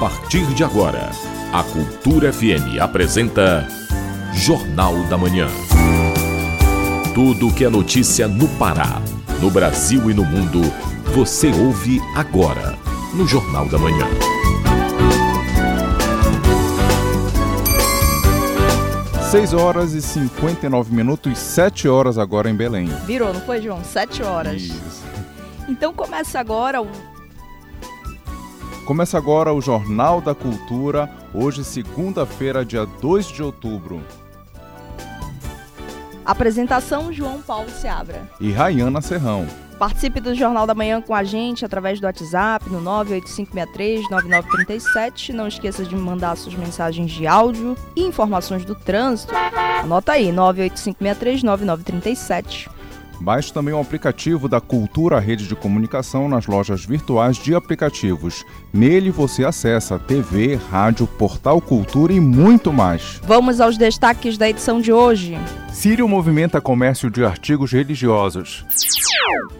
partir de agora, a Cultura FM apresenta Jornal da Manhã. Tudo o que é notícia no Pará, no Brasil e no mundo, você ouve agora no Jornal da Manhã. Seis horas e 59 minutos, sete horas agora em Belém. Virou, não foi, João? Sete horas. Isso. Então começa agora o Começa agora o Jornal da Cultura, hoje segunda-feira, dia 2 de outubro. Apresentação João Paulo Seabra. E Rayana Serrão. Participe do Jornal da Manhã com a gente através do WhatsApp no 98563-9937. Não esqueça de me mandar suas mensagens de áudio e informações do trânsito. Anota aí, 98563-9937. Baixe também o aplicativo da Cultura Rede de Comunicação nas lojas virtuais de aplicativos. Nele você acessa TV, rádio, portal Cultura e muito mais. Vamos aos destaques da edição de hoje. Sírio movimenta comércio de artigos religiosos.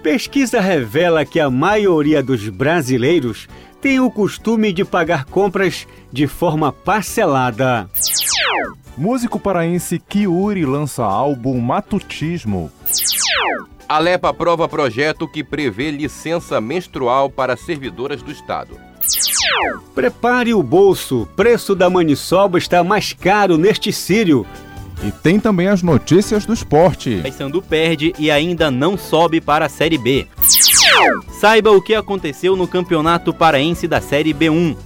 Pesquisa revela que a maioria dos brasileiros tem o costume de pagar compras de forma parcelada. Músico paraense Kiuri lança álbum Matutismo. A Lepa aprova projeto que prevê licença menstrual para servidoras do Estado. Prepare o bolso, preço da maniçoba está mais caro neste sírio. E tem também as notícias do esporte. Paysandu perde e ainda não sobe para a Série B. Saiba o que aconteceu no Campeonato Paraense da Série B1.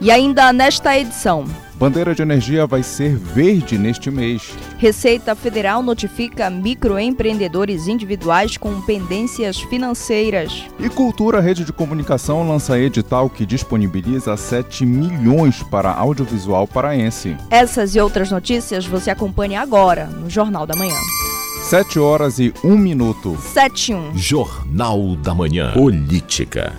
E ainda nesta edição, Bandeira de energia vai ser verde neste mês. Receita Federal notifica microempreendedores individuais com pendências financeiras. E Cultura Rede de Comunicação lança edital que disponibiliza 7 milhões para audiovisual paraense. Essas e outras notícias você acompanha agora no Jornal da Manhã. 7 horas e 1 minuto. 7 e 1. Jornal da Manhã. Política.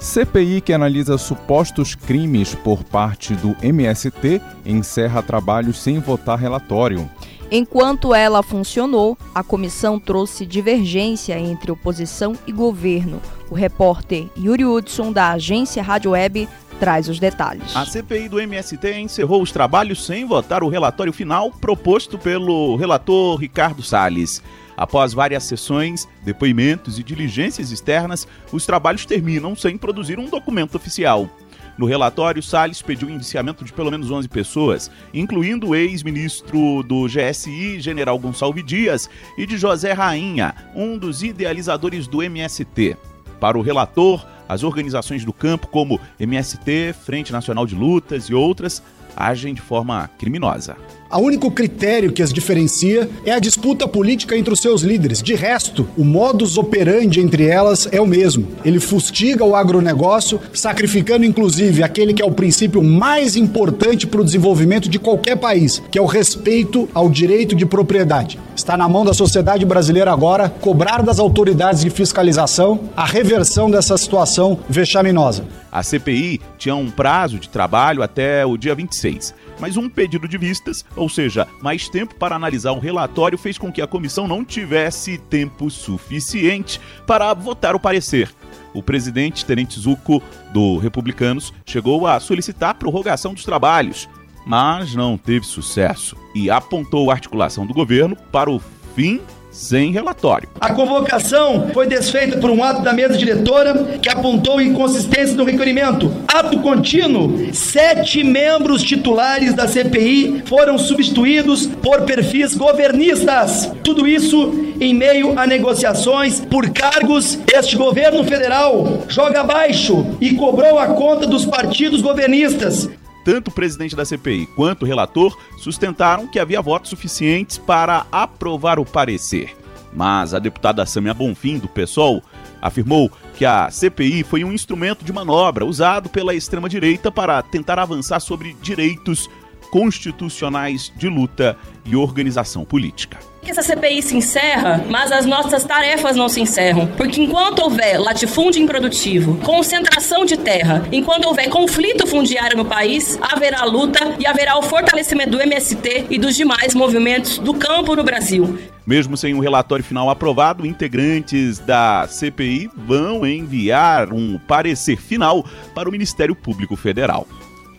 CPI que analisa supostos crimes por parte do MST encerra trabalhos sem votar relatório. Enquanto ela funcionou, a comissão trouxe divergência entre oposição e governo. O repórter Yuri Hudson, da agência Rádio Web, traz os detalhes. A CPI do MST encerrou os trabalhos sem votar o relatório final proposto pelo relator Ricardo Salles. Após várias sessões, depoimentos e diligências externas, os trabalhos terminam sem produzir um documento oficial. No relatório, Salles pediu o indiciamento de pelo menos 11 pessoas, incluindo o ex-ministro do GSI, general Gonçalves Dias, e de José Rainha, um dos idealizadores do MST. Para o relator, as organizações do campo, como MST, Frente Nacional de Lutas e outras, agem de forma criminosa. O único critério que as diferencia é a disputa política entre os seus líderes. De resto, o modus operandi entre elas é o mesmo. Ele fustiga o agronegócio, sacrificando inclusive aquele que é o princípio mais importante para o desenvolvimento de qualquer país, que é o respeito ao direito de propriedade. Está na mão da sociedade brasileira agora cobrar das autoridades de fiscalização a reversão dessa situação vexaminosa. A CPI tinha um prazo de trabalho até o dia 26, mas um pedido de vistas, ou seja, mais tempo para analisar o relatório, fez com que a comissão não tivesse tempo suficiente para votar o parecer. O presidente Tenente Zucco, do Republicanos, chegou a solicitar a prorrogação dos trabalhos, mas não teve sucesso e apontou a articulação do governo para o fim sem relatório. A convocação foi desfeita por um ato da mesa diretora que apontou inconsistências no requerimento. Ato contínuo, sete membros titulares da CPI foram substituídos por perfis governistas. Tudo isso em meio a negociações por cargos. Este governo federal joga abaixo e cobrou a conta dos partidos governistas. Tanto o presidente da CPI quanto o relator sustentaram que havia votos suficientes para aprovar o parecer. Mas a deputada Samia Bonfim, do PSOL, afirmou que a CPI foi um instrumento de manobra usado pela extrema-direita para tentar avançar sobre direitos constitucionais de luta e organização política que essa CPI se encerra, mas as nossas tarefas não se encerram. Porque enquanto houver latifúndio improdutivo, concentração de terra, enquanto houver conflito fundiário no país, haverá luta e haverá o fortalecimento do MST e dos demais movimentos do campo no Brasil. Mesmo sem um relatório final aprovado, integrantes da CPI vão enviar um parecer final para o Ministério Público Federal.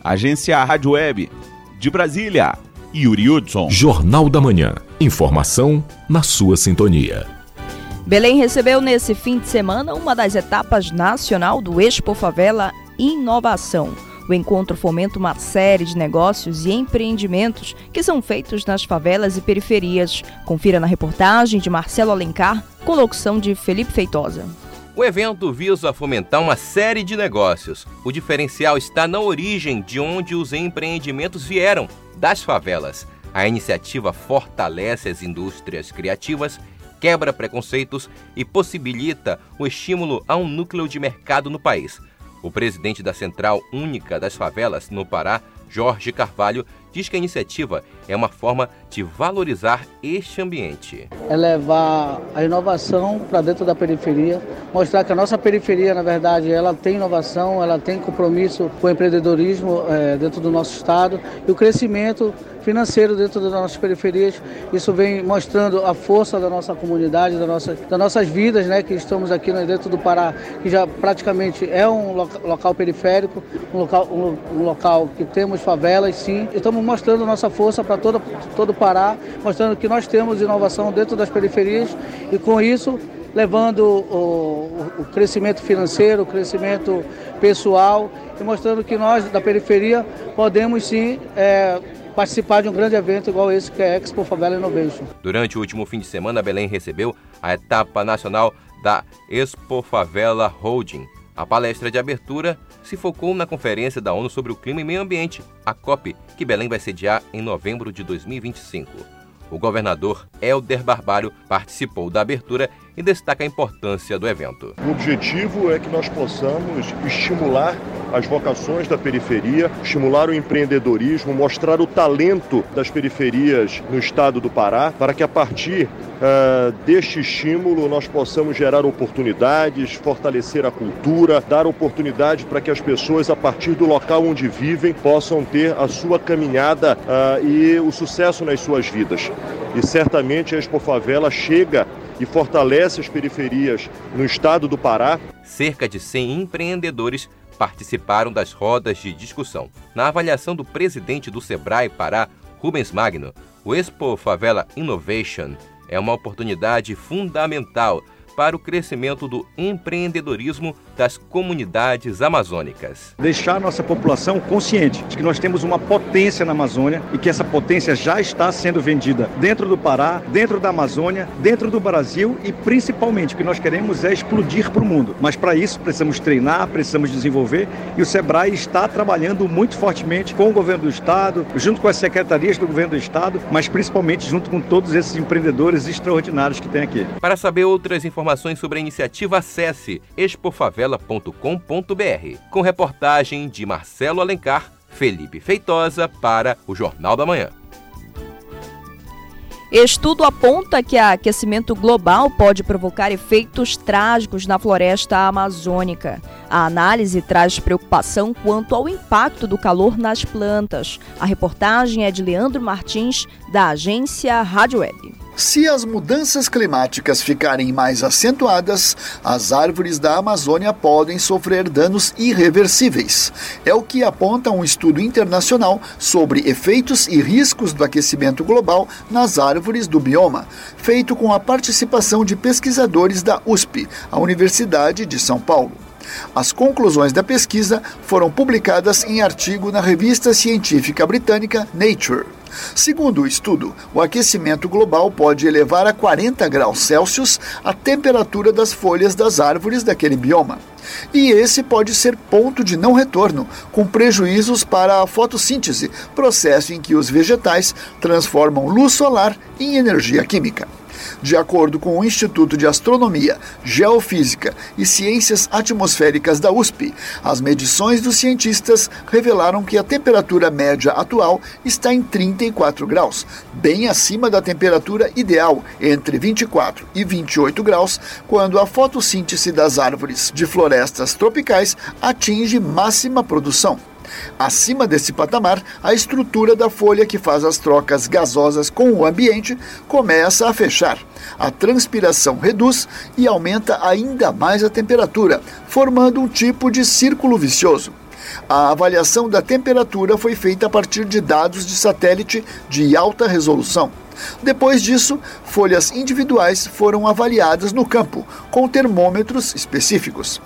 Agência Rádio Web de Brasília. Yuri Hudson. Jornal da Manhã. Informação na sua sintonia. Belém recebeu nesse fim de semana uma das etapas nacional do Expo Favela Inovação. O encontro fomenta uma série de negócios e empreendimentos que são feitos nas favelas e periferias. Confira na reportagem de Marcelo Alencar, com locução de Felipe Feitosa. O evento visa fomentar uma série de negócios. O diferencial está na origem de onde os empreendimentos vieram das favelas. A iniciativa fortalece as indústrias criativas, quebra preconceitos e possibilita o estímulo a um núcleo de mercado no país. O presidente da Central Única das Favelas, no Pará, Jorge Carvalho, diz que a iniciativa é uma forma de valorizar este ambiente. É levar a inovação para dentro da periferia, mostrar que a nossa periferia, na verdade, ela tem inovação, ela tem compromisso com o empreendedorismo é, dentro do nosso estado e o crescimento financeiro dentro das nossas periferias. Isso vem mostrando a força da nossa comunidade, da nossa, das nossas vidas, né, que estamos aqui dentro do Pará, que já praticamente é um local periférico, um local, um, um local que temos favelas, sim. Estamos mostrando nossa força para todo, todo o Pará, mostrando que nós temos inovação dentro das periferias e com isso levando o, o, crescimento financeiro, o crescimento pessoal e mostrando que nós da periferia podemos sim é, participar de um grande evento igual esse que é a Expo Favela Innovation. Durante o último fim de semana, Belém recebeu a etapa nacional da Expo Favela Holding. A palestra de abertura se focou na Conferência da ONU sobre o Clima e Meio Ambiente, a COP, que Belém vai sediar em novembro de 2025. O governador Helder Barbalho participou da abertura e destaca a importância do evento. O objetivo é que nós possamos estimular as vocações da periferia, estimular o empreendedorismo, mostrar o talento das periferias no estado do Pará, para que a partir uh, deste estímulo nós possamos gerar oportunidades, fortalecer a cultura, dar oportunidade para que as pessoas, a partir do local onde vivem, possam ter a sua caminhada uh, e o sucesso nas suas vidas. E certamente a Expo Favela chega fortalece as periferias no estado do Pará. Cerca de 100 empreendedores participaram das rodas de discussão. Na avaliação do presidente do Sebrae Pará, Rubens Magno, o Expo Favela Innovation é uma oportunidade fundamental para o crescimento do empreendedorismo das comunidades amazônicas. Deixar nossa população consciente de que nós temos uma potência na Amazônia e que essa potência já está sendo vendida dentro do Pará, dentro da Amazônia, dentro do Brasil e principalmente o que nós queremos é explodir para o mundo. Mas para isso precisamos treinar, precisamos desenvolver e o Sebrae está trabalhando muito fortemente com o governo do estado, junto com as secretarias do governo do estado, mas principalmente junto com todos esses empreendedores extraordinários que tem aqui. Para saber outras informações sobre a iniciativa, acesse expofavela favela.com.br, com reportagem de Marcelo Alencar, Felipe Feitosa para o Jornal da Manhã. Estudo aponta que aquecimento global pode provocar efeitos trágicos na floresta amazônica. A análise traz preocupação quanto ao impacto do calor nas plantas. A reportagem é de Leandro Martins, da agência Rádio Web. Se as mudanças climáticas ficarem mais acentuadas, as árvores da Amazônia podem sofrer danos irreversíveis. É o que aponta um estudo internacional sobre efeitos e riscos do aquecimento global nas árvores do bioma, feito com a participação de pesquisadores da USP, a Universidade de São Paulo. As conclusões da pesquisa foram publicadas em artigo na revista científica britânica Nature. Segundo o estudo, o aquecimento global pode elevar a 40 graus Celsius a temperatura das folhas das árvores daquele bioma. E esse pode ser ponto de não retorno, com prejuízos para a fotossíntese, processo em que os vegetais transformam luz solar em energia química. De acordo com o Instituto de Astronomia, Geofísica e Ciências Atmosféricas da USP, as medições dos cientistas revelaram que a temperatura média atual está em 34 graus, bem acima da temperatura ideal, entre 24 e 28 graus, quando a fotossíntese das árvores de florestas tropicais atinge máxima produção. Acima desse patamar, a estrutura da folha que faz as trocas gasosas com o ambiente começa a fechar. A transpiração reduz e aumenta ainda mais a temperatura, formando um tipo de círculo vicioso. A avaliação da temperatura foi feita a partir de dados de satélite de alta resolução. Depois disso, folhas individuais foram avaliadas no campo, com termômetros específicos.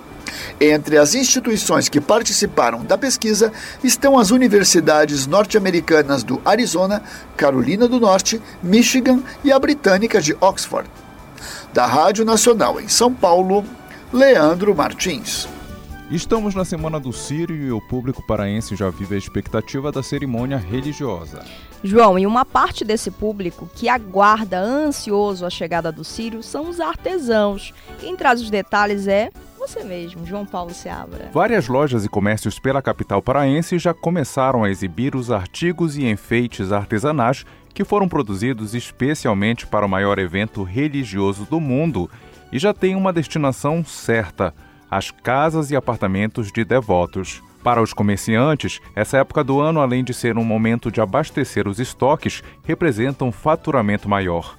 Entre as instituições que participaram da pesquisa estão as universidades norte-americanas do Arizona, Carolina do Norte, Michigan e a britânica de Oxford. Da Rádio Nacional em São Paulo, Leandro Martins. Estamos na Semana do Sírio e o público paraense já vive a expectativa da cerimônia religiosa. João, e uma parte desse público que aguarda ansioso a chegada do Sírio são os artesãos. Quem traz os detalhes é você mesmo, João Paulo Seabra. Várias lojas e comércios pela capital paraense já começaram a exibir os artigos e enfeites artesanais que foram produzidos especialmente para o maior evento religioso do mundo e já tem uma destinação certa: as casas e apartamentos de devotos. Para os comerciantes, essa época do ano, além de ser um momento de abastecer os estoques, representa um faturamento maior.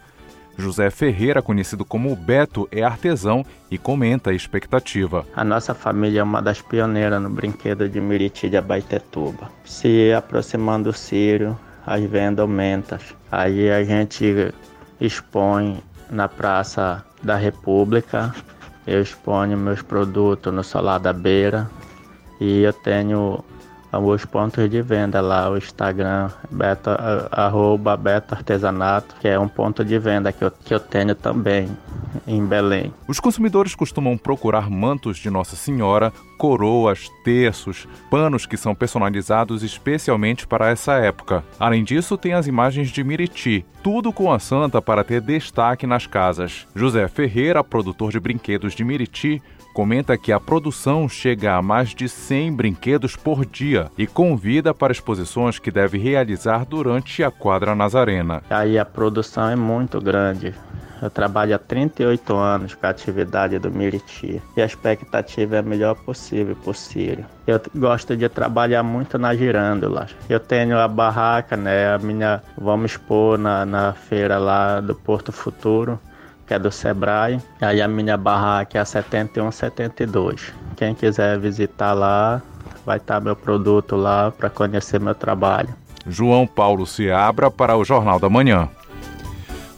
José Ferreira, conhecido como Beto, é artesão e comenta a expectativa. A nossa família é uma das pioneiras no brinquedo de Miriti de Abaitetuba. Se aproximando do Sírio, as vendas aumentam. Aí a gente expõe na Praça da República, eu exponho meus produtos no Solar da Beira e eu tenho os pontos de venda lá, o Instagram, beta, arroba Beto Artesanato, que é um ponto de venda que eu, que eu tenho também em Belém. Os consumidores costumam procurar mantos de Nossa Senhora, coroas, terços, panos que são personalizados especialmente para essa época. Além disso, tem as imagens de Miriti, tudo com a santa para ter destaque nas casas. José Ferreira, produtor de brinquedos de Miriti, comenta que a produção chega a mais de 100 brinquedos por dia e convida para exposições que deve realizar durante a quadra Nazarena. Aí a produção é muito grande. Eu trabalho há 38 anos com a atividade do Miriti e a expectativa é a melhor possível o Sírio. Eu gosto de trabalhar muito na girândola. Eu tenho a barraca, né? A minha vamos expor na, na feira lá do Porto Futuro que é do Sebrae. Aí a minha barraca é a 7172. Quem quiser visitar lá, vai estar meu produto lá para conhecer meu trabalho. João Paulo Seabra para o Jornal da Manhã.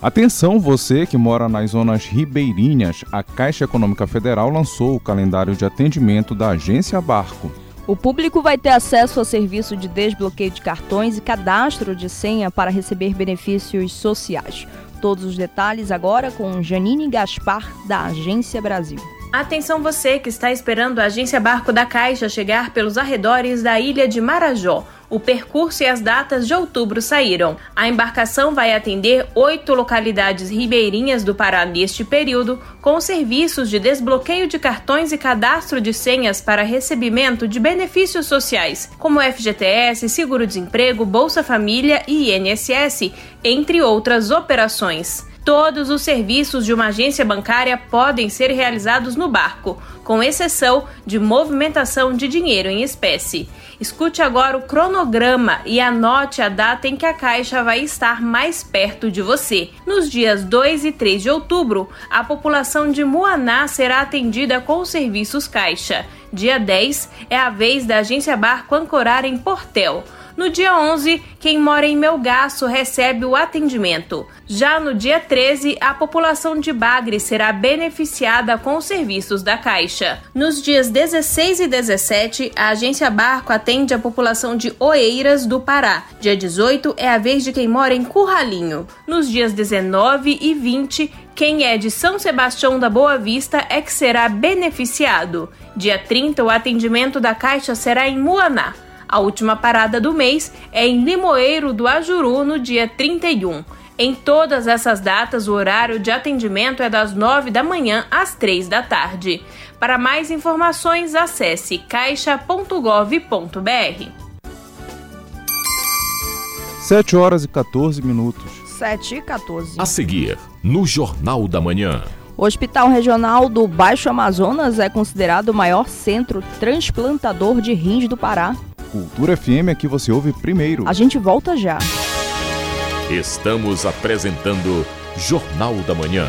Atenção você que mora nas zonas ribeirinhas, a Caixa Econômica Federal lançou o calendário de atendimento da Agência Barco. O público vai ter acesso a serviço de desbloqueio de cartões e cadastro de senha para receber benefícios sociais. Todos os detalhes agora com Janine Gaspar, da Agência Brasil. Atenção você que está esperando a Agência Barco da Caixa chegar pelos arredores da ilha de Marajó. O percurso e as datas de outubro saíram. A embarcação vai atender oito localidades ribeirinhas do Pará neste período, com serviços de desbloqueio de cartões e cadastro de senhas para recebimento de benefícios sociais, como FGTS, seguro-desemprego, Bolsa Família e INSS, entre outras operações. Todos os serviços de uma agência bancária podem ser realizados no barco, com exceção de movimentação de dinheiro em espécie. Escute agora o cronograma e anote a data em que a Caixa vai estar mais perto de você. Nos dias 2 e 3 de outubro, a população de Muaná será atendida com os serviços Caixa. Dia 10 é a vez da agência Barco ancorar em Portel. No dia 11, quem mora em Melgaço recebe o atendimento. Já no dia 13, a população de Bagre será beneficiada com os serviços da Caixa. Nos dias 16 e 17, a agência Barco atende a população de Oeiras do Pará. Dia 18 é a vez de quem mora em Curralinho. Nos dias 19 e 20, quem é de São Sebastião da Boa Vista é que será beneficiado. Dia 30, o atendimento da Caixa será em Muaná. A última parada do mês é em Limoeiro do Ajuru, no dia 31. Em todas essas datas, o horário de atendimento é das 9 da manhã às 3 da tarde. Para mais informações, acesse caixa.gov.br. 7 horas e 14 minutos. 7 e 14. A seguir, no Jornal da Manhã. O Hospital Regional do Baixo Amazonas é considerado o maior centro transplantador de rins do Pará. Cultura FM é que você ouve primeiro. A gente volta já. Estamos apresentando Jornal da Manhã.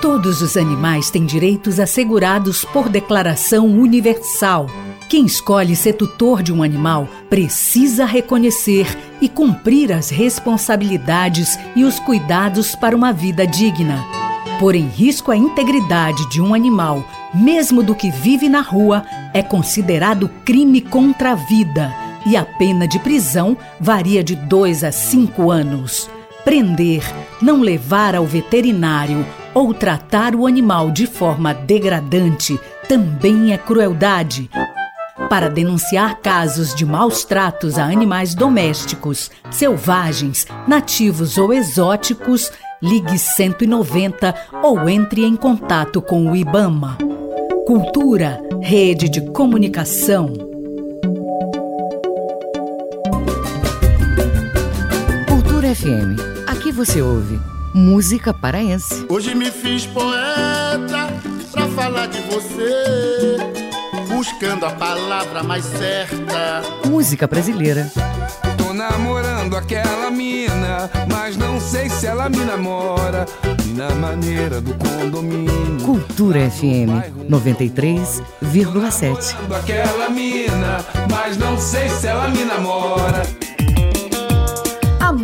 Todos os animais têm direitos assegurados por declaração universal. Quem escolhe ser tutor de um animal precisa reconhecer e cumprir as responsabilidades e os cuidados para uma vida digna. Pôr em risco a integridade de um animal, mesmo do que vive na rua, é considerado crime contra a vida e a pena de prisão varia de 2 a 5 anos. Prender, não levar ao veterinário ou tratar o animal de forma degradante também é crueldade. Para denunciar casos de maus tratos a animais domésticos, selvagens, nativos ou exóticos, ligue 190 ou entre em contato com o IBAMA. Cultura, rede de comunicação. Cultura FM. Aqui você ouve música paraense. Hoje me fiz poeta pra falar de você buscando a palavra mais certa. Música brasileira. Tô namorando aquela mina, mas não sei se ela me namora. Na maneira do condomínio. Cultura FM 93,7. Aquela mina, mas não sei se ela me namora.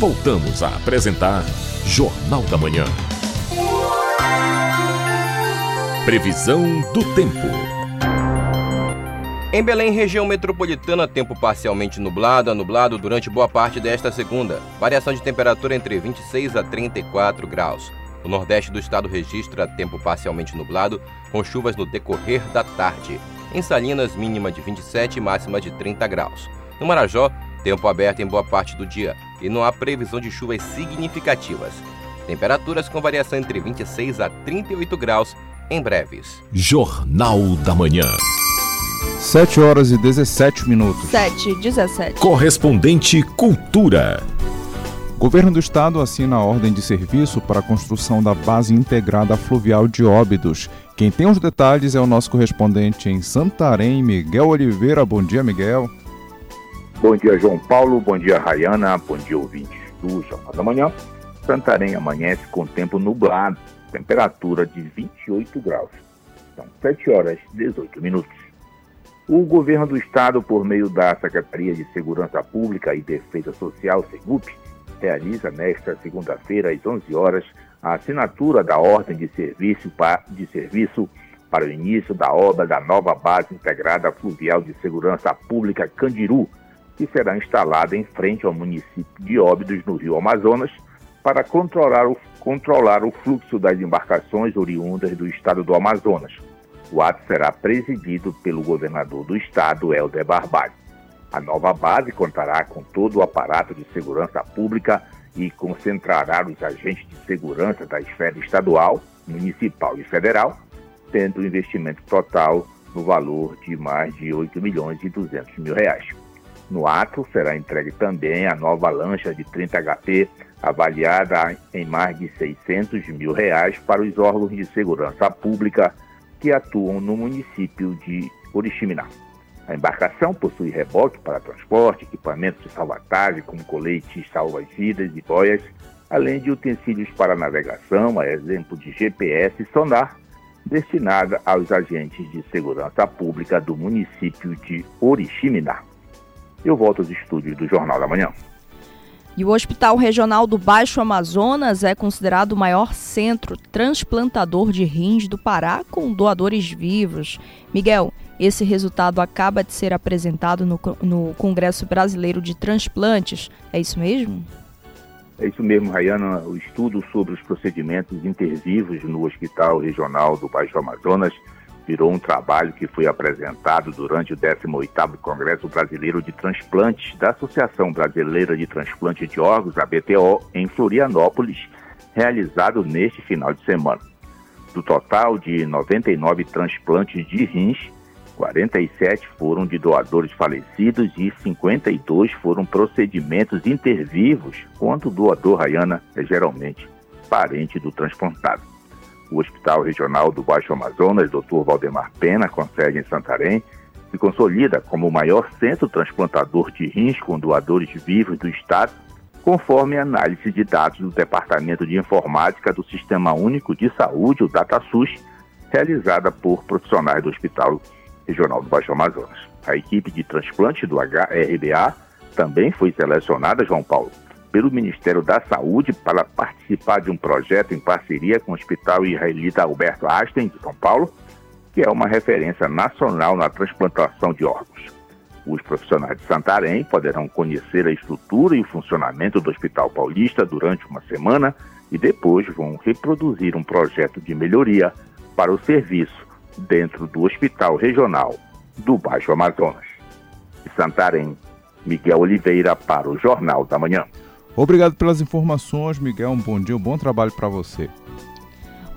Voltamos a apresentar Jornal da Manhã. Previsão do tempo. Em Belém, região metropolitana, tempo parcialmente nublado a nublado durante boa parte desta segunda. Variação de temperatura entre 26 a 34 graus. O nordeste do estado registra tempo parcialmente nublado, com chuvas no decorrer da tarde. Em Salinas, mínima de 27 e máxima de 30 graus. No Marajó, tempo aberto em boa parte do dia e não há previsão de chuvas significativas. Temperaturas com variação entre 26 a 38 graus em breves. Jornal da Manhã. 7 horas e 17 minutos. 7 e 17. Correspondente Cultura. Governo do Estado assina a ordem de serviço para a construção da base integrada fluvial de Óbidos. Quem tem os detalhes é o nosso correspondente em Santarém, Miguel Oliveira. Bom dia, Miguel. Bom dia, João Paulo. Bom dia, Rayana. Bom dia, ouvintes do Jornal da Manhã. Santarém amanhece com tempo nublado, temperatura de 28 graus. São 7 horas e 18 minutos. O governo do estado, por meio da Secretaria de Segurança Pública e Defesa Social, SEGUP, realiza nesta segunda-feira, às 11 horas, a assinatura da ordem de serviço, para, de serviço para o início da obra da nova base integrada fluvial de segurança pública Candiru, que será instalada em frente ao município de Óbidos, no Rio Amazonas, para controlar o, controlar o fluxo das embarcações oriundas do estado do Amazonas. O ato será presidido pelo governador do estado, Helder Barbalho. A nova base contará com todo o aparato de segurança pública e concentrará os agentes de segurança da esfera estadual, municipal e federal, tendo um investimento total no valor de mais de 8 milhões e 200 mil reais. No ato será entregue também a nova lancha de 30 HP, avaliada em mais de 600 mil reais para os órgãos de segurança pública que atuam no município de Oriximiná. A embarcação possui reboque para transporte, equipamentos de salvatagem, como coletes salva-vidas e boias, além de utensílios para navegação, a exemplo de GPS e sonar, destinada aos agentes de segurança pública do município de Oriximiná. Eu volto aos estúdios do Jornal da Manhã. E o Hospital Regional do Baixo Amazonas é considerado o maior centro transplantador de rins do Pará com doadores vivos. Miguel, esse resultado acaba de ser apresentado no, no Congresso Brasileiro de Transplantes. É isso mesmo? É isso mesmo, Rayana. O estudo sobre os procedimentos intervivos no Hospital Regional do Baixo Amazonas virou um trabalho que foi apresentado durante o 18º Congresso Brasileiro de Transplantes da Associação Brasileira de Transplante de Órgãos, a BTO, em Florianópolis, realizado neste final de semana. Do total de 99 transplantes de rins, 47 foram de doadores falecidos e 52 foram procedimentos intervivos, quando o doador Rayana é geralmente parente do transplantado. O Hospital Regional do Baixo Amazonas, Dr. Valdemar Pena, com sede em Santarém, se consolida como o maior centro transplantador de rins com doadores vivos do Estado, conforme análise de dados do Departamento de Informática do Sistema Único de Saúde, o DataSUS, realizada por profissionais do Hospital Regional do Baixo Amazonas. A equipe de transplante do HRBA também foi selecionada, João Paulo, pelo Ministério da Saúde para participar de um projeto em parceria com o Hospital Israelita Alberto Einstein, de São Paulo, que é uma referência nacional na transplantação de órgãos. Os profissionais de Santarém poderão conhecer a estrutura e o funcionamento do Hospital Paulista durante uma semana e depois vão reproduzir um projeto de melhoria para o serviço dentro do Hospital Regional do Baixo Amazonas. De Santarém, Miguel Oliveira para o Jornal da Manhã. Obrigado pelas informações, Miguel. Um bom dia, um bom trabalho para você.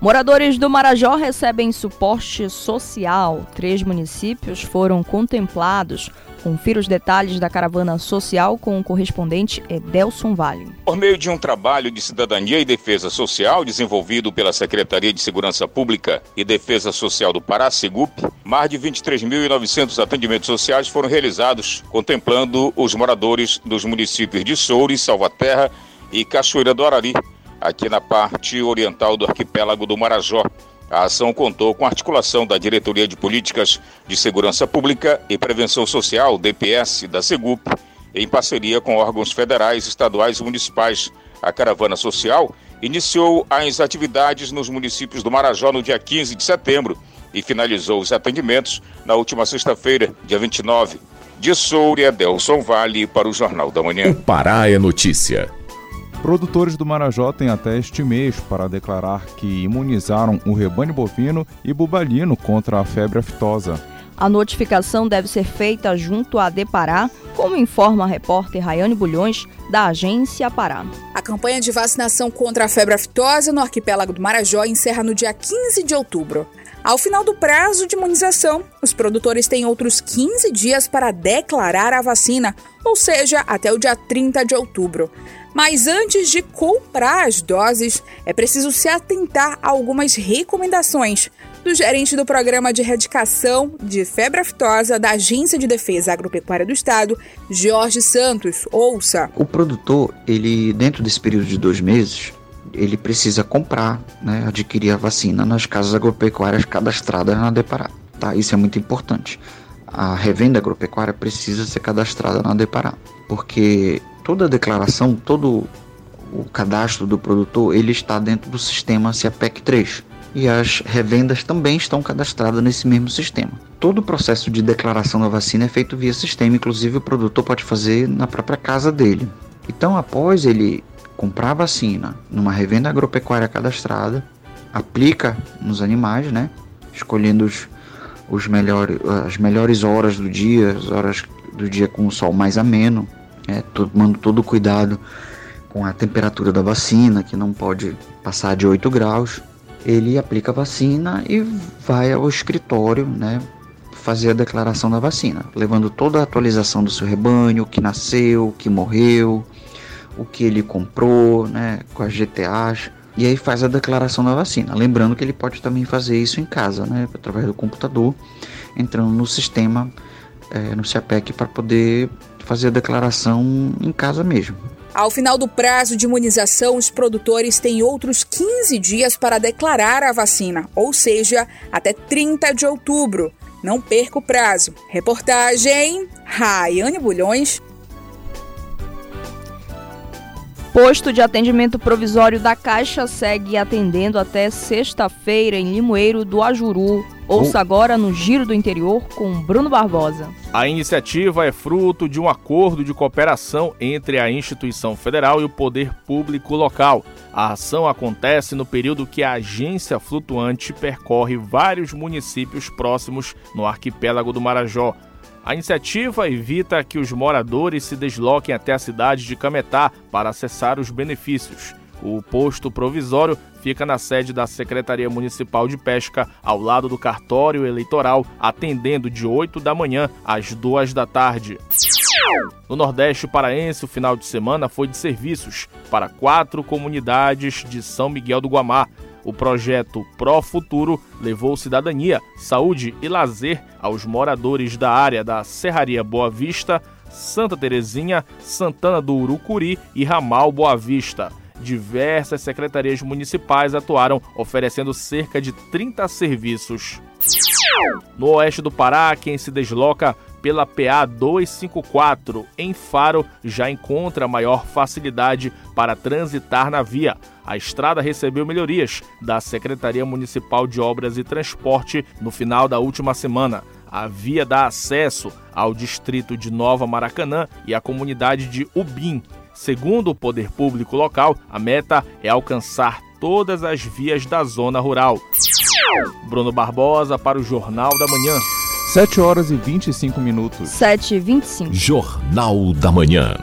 Moradores do Marajó recebem suporte social. Três municípios foram contemplados Confira os detalhes da caravana social com o correspondente Edelson Vale. Por meio de um trabalho de cidadania e defesa social desenvolvido pela Secretaria de Segurança Pública e Defesa Social do Pará, Segup, mais de 23.900 atendimentos sociais foram realizados, contemplando os moradores dos municípios de Soures, Salvaterra e Cachoeira do Arari, aqui na parte oriental do arquipélago do Marajó. A ação contou com a articulação da Diretoria de Políticas de Segurança Pública e Prevenção Social, DPS, da Segup, em parceria com órgãos federais, estaduais e municipais. A caravana social iniciou as atividades nos municípios do Marajó no dia 15 de setembro e finalizou os atendimentos na última sexta-feira, dia 29. De Souria, Delson Vale, para o Jornal da Manhã. O Pará é notícia. Produtores do Marajó têm até este mês para declarar que imunizaram o rebanho bovino e bubalino contra a febre aftosa. A notificação deve ser feita junto à Depará, como informa a repórter Rayane Bulhões, da agência Pará. A campanha de vacinação contra a febre aftosa no arquipélago do Marajó encerra no dia 15 de outubro. Ao final do prazo de imunização, os produtores têm outros 15 dias para declarar a vacina, ou seja, até o dia 30 de outubro. Mas antes de comprar as doses, é preciso se atentar a algumas recomendações do gerente do Programa de Erradicação de Febre Aftosa da Agência de Defesa Agropecuária do Estado, Jorge Santos. Ouça. O produtor, ele dentro desse período de dois meses, ele precisa comprar, né, adquirir a vacina nas casas agropecuárias cadastradas na Depará. Tá? Isso é muito importante. A revenda agropecuária precisa ser cadastrada na Depará, porque toda a declaração, todo o cadastro do produtor, ele está dentro do sistema CIAPEC 3. E as revendas também estão cadastradas nesse mesmo sistema. Todo o processo de declaração da vacina é feito via sistema, inclusive o produtor pode fazer na própria casa dele. Então, após ele comprar a vacina numa revenda agropecuária cadastrada, aplica nos animais, né? Escolhendo os, os melhores, as melhores horas do dia, as horas do dia com o sol mais ameno, é, tomando todo o cuidado com a temperatura da vacina, que não pode passar de 8 graus. Ele aplica a vacina e vai ao escritório, né, fazer a declaração da vacina, levando toda a atualização do seu rebanho, o que nasceu, o que morreu, o que ele comprou, né, com as GTAs, e aí faz a declaração da vacina. Lembrando que ele pode também fazer isso em casa, né, através do computador, entrando no sistema, é, no CIAPEC, para poder fazer a declaração em casa mesmo. Ao final do prazo de imunização, os produtores têm outros 15 dias para declarar a vacina, ou seja, até 30 de outubro. Não perca o prazo. Reportagem Raiane Bulhões. Posto de atendimento provisório da Caixa segue atendendo até sexta-feira em Limoeiro do Ajuru. Ouça agora no Giro do Interior com Bruno Barbosa. A iniciativa é fruto de um acordo de cooperação entre a instituição federal e o poder público local. A ação acontece no período que a agência flutuante percorre vários municípios próximos no arquipélago do Marajó. A iniciativa evita que os moradores se desloquem até a cidade de Cametá para acessar os benefícios. O posto provisório fica na sede da Secretaria Municipal de Pesca, ao lado do cartório eleitoral, atendendo de 8 da manhã às 2 da tarde. No Nordeste Paraense, o final de semana foi de serviços para quatro comunidades de São Miguel do Guamá. O projeto Pro Futuro levou cidadania, saúde e lazer aos moradores da área da Serraria Boa Vista, Santa Terezinha, Santana do Urucuri e Ramal Boa Vista. Diversas secretarias municipais atuaram, oferecendo cerca de 30 serviços. No oeste do Pará, quem se desloca pela PA 254 em Faro já encontra maior facilidade para transitar na via. A estrada recebeu melhorias da Secretaria Municipal de Obras e Transporte no final da última semana. A via dá acesso ao distrito de Nova Maracanã e à comunidade de Ubim. Segundo o poder público local, a meta é alcançar todas as vias da zona rural. Bruno Barbosa para o Jornal da Manhã. 7 horas e 25 minutos. 7 e 25. Jornal da Manhã.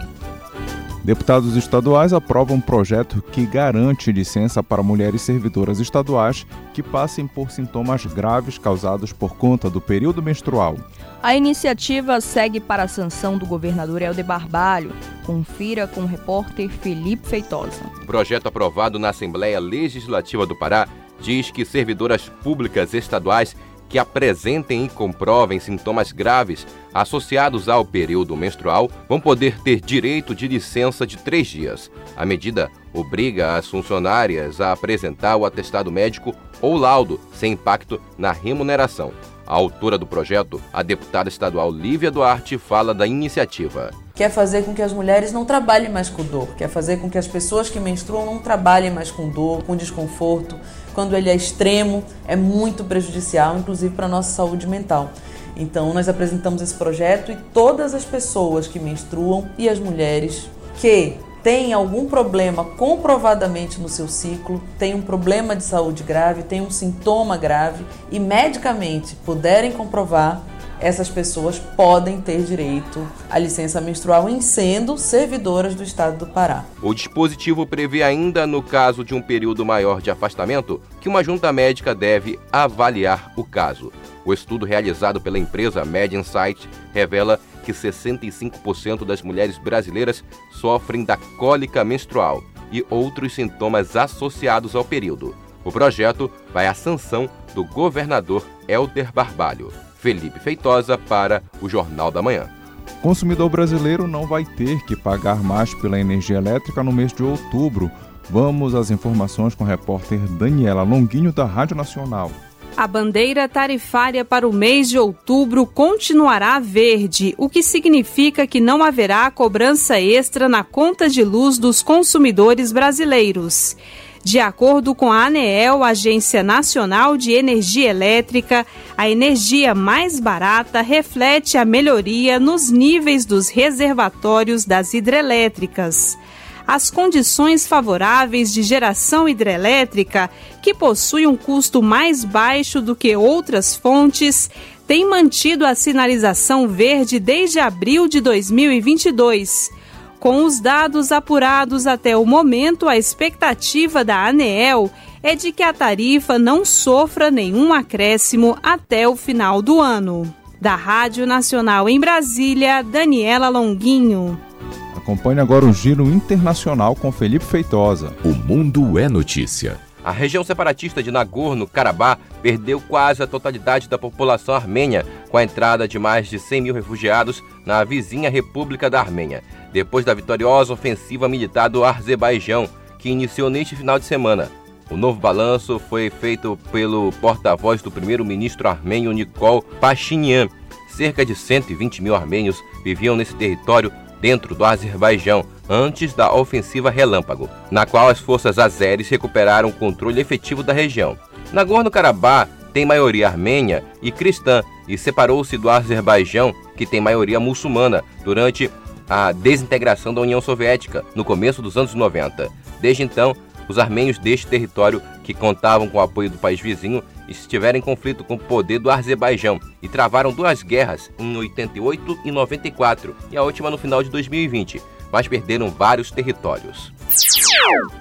Deputados estaduais aprovam um projeto que garante licença para mulheres servidoras estaduais que passem por sintomas graves causados por conta do período menstrual. A iniciativa segue para a sanção do governador Helder Barbalho. Confira com o repórter Felipe Feitosa. O projeto aprovado na Assembleia Legislativa do Pará diz que servidoras públicas estaduais que apresentem e comprovem sintomas graves associados ao período menstrual vão poder ter direito de licença de três dias. A medida obriga as funcionárias a apresentar o atestado médico ou laudo sem impacto na remuneração. A autora do projeto, a deputada estadual Lívia Duarte, fala da iniciativa. Quer fazer com que as mulheres não trabalhem mais com dor, quer fazer com que as pessoas que menstruam não trabalhem mais com dor, com desconforto. Quando ele é extremo, é muito prejudicial, inclusive para a nossa saúde mental. Então, nós apresentamos esse projeto e todas as pessoas que menstruam e as mulheres que tem algum problema comprovadamente no seu ciclo, tem um problema de saúde grave, tem um sintoma grave e medicamente puderem comprovar, essas pessoas podem ter direito à licença menstrual em sendo servidoras do Estado do Pará. O dispositivo prevê ainda, no caso de um período maior de afastamento, que uma junta médica deve avaliar o caso. O estudo realizado pela empresa Med Insight revela que 65% das mulheres brasileiras sofrem da cólica menstrual e outros sintomas associados ao período. O projeto vai à sanção do governador Helder Barbalho. Felipe Feitosa para o Jornal da Manhã. O consumidor brasileiro não vai ter que pagar mais pela energia elétrica no mês de outubro. Vamos às informações com a repórter Daniela Longuinho da Rádio Nacional. A bandeira tarifária para o mês de outubro continuará verde, o que significa que não haverá cobrança extra na conta de luz dos consumidores brasileiros. De acordo com a ANEEL, Agência Nacional de Energia Elétrica, a energia mais barata reflete a melhoria nos níveis dos reservatórios das hidrelétricas as condições favoráveis de geração hidrelétrica, que possui um custo mais baixo do que outras fontes, têm mantido a sinalização verde desde abril de 2022. Com os dados apurados até o momento, a expectativa da ANEEL é de que a tarifa não sofra nenhum acréscimo até o final do ano. Da Rádio Nacional em Brasília, Daniela Longuinho. Acompanhe agora o Giro Internacional com Felipe Feitosa. O Mundo é Notícia. A região separatista de Nagorno-Karabakh perdeu quase a totalidade da população armênia com a entrada de mais de 100 mil refugiados na vizinha República da Armênia, depois da vitoriosa ofensiva militar do Azerbaijão, que iniciou neste final de semana. O novo balanço foi feito pelo porta-voz do primeiro-ministro armênio Nikol Pashinyan. Cerca de 120 mil armênios viviam nesse território dentro do Azerbaijão antes da ofensiva Relâmpago, na qual as forças azeres recuperaram o controle efetivo da região. Nagorno-Karabakh tem maioria armênia e cristã e separou-se do Azerbaijão, que tem maioria muçulmana, durante a desintegração da União Soviética no começo dos anos 90. Desde então, os armênios deste território, que contavam com o apoio do país vizinho, estiveram em conflito com o poder do Azerbaijão e travaram duas guerras em 88 e 94 e a última no final de 2020, mas perderam vários territórios.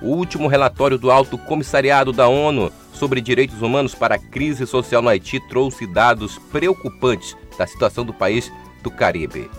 O último relatório do Alto Comissariado da ONU sobre Direitos Humanos para a Crise Social no Haiti trouxe dados preocupantes da situação do país do Caribe.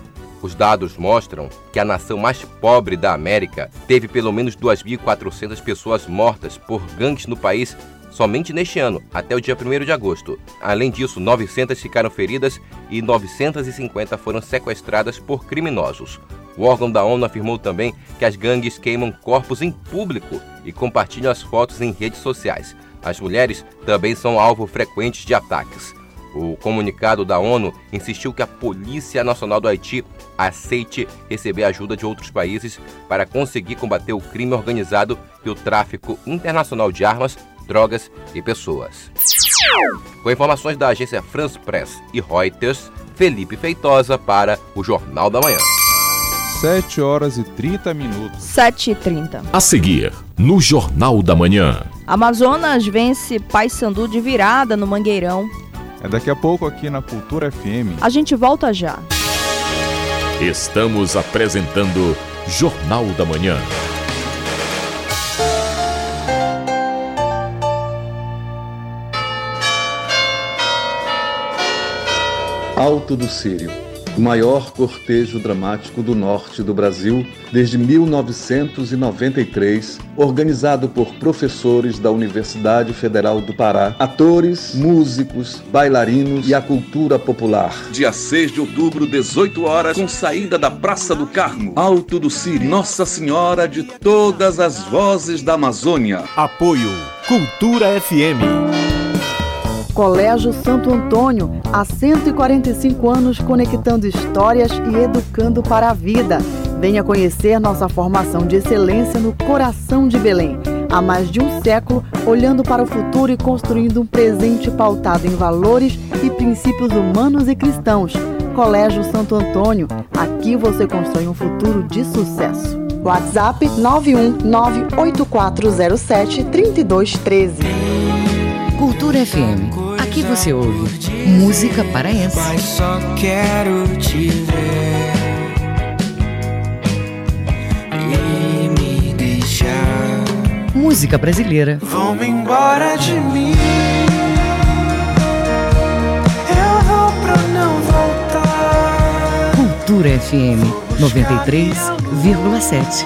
Os dados mostram que a nação mais pobre da América teve pelo menos 2.400 pessoas mortas por gangues no país somente neste ano, até o dia 1 de agosto. Além disso, 900 ficaram feridas e 950 foram sequestradas por criminosos. O órgão da ONU afirmou também que as gangues queimam corpos em público e compartilham as fotos em redes sociais. As mulheres também são alvo frequente de ataques. O comunicado da ONU insistiu que a Polícia Nacional do Haiti aceite receber ajuda de outros países para conseguir combater o crime organizado e o tráfico internacional de armas, drogas e pessoas. Com informações da agência France Press e Reuters, Felipe Feitosa para o Jornal da Manhã. 7 horas e 30 minutos. 7 e 30. A seguir, no Jornal da Manhã. Amazonas vence Paysandu de virada no Mangueirão. É daqui a pouco aqui na Cultura FM. A gente volta já. Estamos apresentando Jornal da Manhã. Alto do Sírio, o maior cortejo dramático do norte do Brasil desde 1993, organizado por professores da Universidade Federal do Pará, atores, músicos, bailarinos e a cultura popular. Dia 6 de outubro, 18 horas, com saída da Praça do Carmo, Alto do Sírio, Nossa Senhora de todas as vozes da Amazônia. Apoio Cultura FM. Colégio Santo Antônio, há 145 anos conectando histórias e educando para a vida. Venha conhecer nossa formação de excelência no coração de Belém. Há mais de um século, olhando para o futuro e construindo um presente pautado em valores e princípios humanos e cristãos. Colégio Santo Antônio, aqui você constrói um futuro de sucesso. WhatsApp 91984073213. Cultura FM. Aqui você ouve música paraense. Mas só quero te ver e me deixar. Música brasileira. Vão embora de mim. Eu vou pra não voltar. Cultura FM 93,7.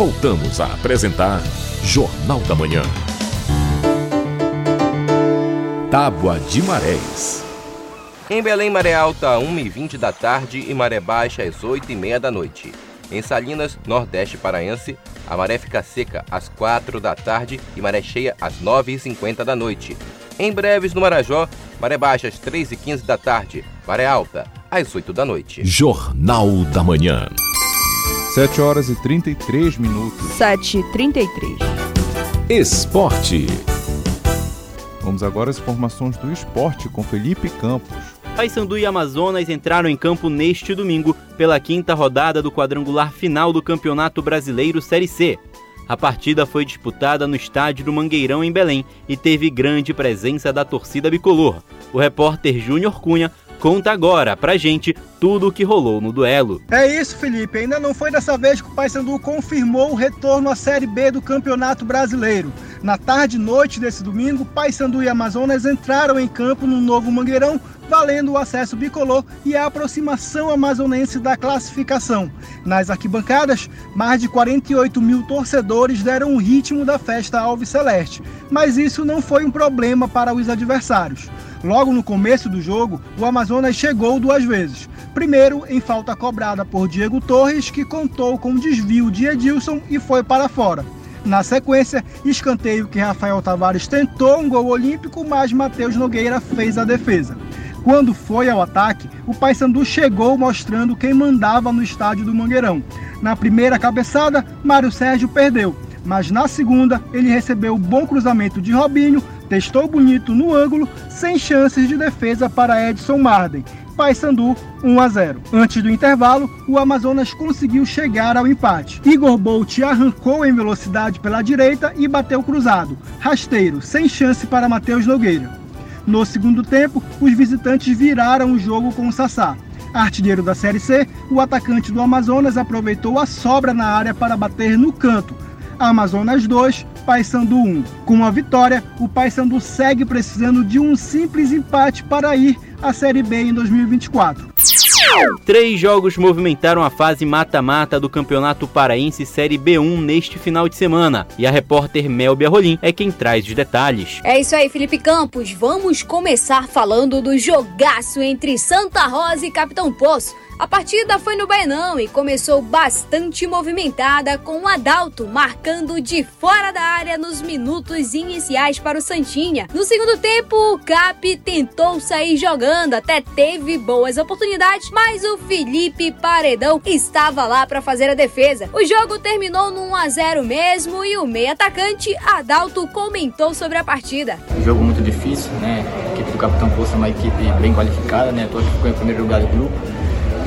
Voltamos a apresentar Jornal da Manhã. Tábua de Marés. Em Belém, maré alta 1h20 da tarde e maré baixa às 8h30 da noite. Em Salinas, Nordeste Paraense, a maré fica seca às 4 da tarde e maré cheia às 9h50 da noite. Em Breves, no Marajó, maré baixa às 3h15 da tarde, maré alta às 8 da noite. Jornal da Manhã. 7 horas e 33 minutos. 7 e 33. Esporte. Vamos agora às informações do esporte com Felipe Campos. Paysandu e Amazonas entraram em campo neste domingo pela quinta rodada do quadrangular final do Campeonato Brasileiro Série C. A partida foi disputada no estádio do Mangueirão em Belém e teve grande presença da torcida bicolor. O repórter Júnior Cunha conta agora pra gente tudo o que rolou no duelo. É isso, Felipe. Ainda não foi dessa vez que o Paysandu confirmou o retorno à Série B do Campeonato Brasileiro. Na tarde e noite desse domingo, Paysandu e Amazonas entraram em campo no novo Mangueirão, valendo o acesso bicolor e a aproximação amazonense da classificação. Nas arquibancadas, mais de 48 mil torcedores deram o ritmo da festa Alves Celeste, mas isso não foi um problema para os adversários. Logo no começo do jogo, o Amazonas chegou duas vezes. Primeiro, em falta cobrada por Diego Torres, que contou com desvio de Edilson e foi para fora. Na sequência, escanteio que Rafael Tavares tentou um gol olímpico, mas Matheus Nogueira fez a defesa. Quando foi ao ataque, o Paysandu chegou mostrando quem mandava no estádio do Mangueirão. Na primeira cabeçada, Mário Sérgio perdeu, mas na segunda ele recebeu o bom cruzamento de Robinho, testou bonito no ângulo, sem chances de defesa para Edson Marden. Paysandu 1 a 0. Antes do intervalo, o Amazonas conseguiu chegar ao empate. Igor Bolt arrancou em velocidade pela direita e bateu cruzado. Rasteiro, sem chance para Matheus Nogueira. No segundo tempo, os visitantes viraram o jogo com o Sassá. Artilheiro da Série C, o atacante do Amazonas aproveitou a sobra na área para bater no canto. Amazonas 2, Paysandu 1. Com a vitória, o Paysandu segue precisando de um simples empate para ir à Série B em 2024. Três jogos movimentaram a fase mata-mata do Campeonato Paraense Série B1 neste final de semana. E a repórter Melbia Rolim é quem traz os detalhes. É isso aí, Felipe Campos. Vamos começar falando do jogaço entre Santa Rosa e Capitão Poço. A partida foi no Baenão e começou bastante movimentada, com o Adalto marcando de fora da área nos minutos iniciais para o Santinha. No segundo tempo, o Cap tentou sair jogando, até teve boas oportunidades, mas o Felipe Paredão estava lá para fazer a defesa. O jogo terminou no 1 a 0 mesmo e o meio atacante Adalto comentou sobre a partida. Um jogo muito difícil, né? A equipe do Capitão Poço é uma equipe bem qualificada, né? Aqui ficou em primeiro lugar do grupo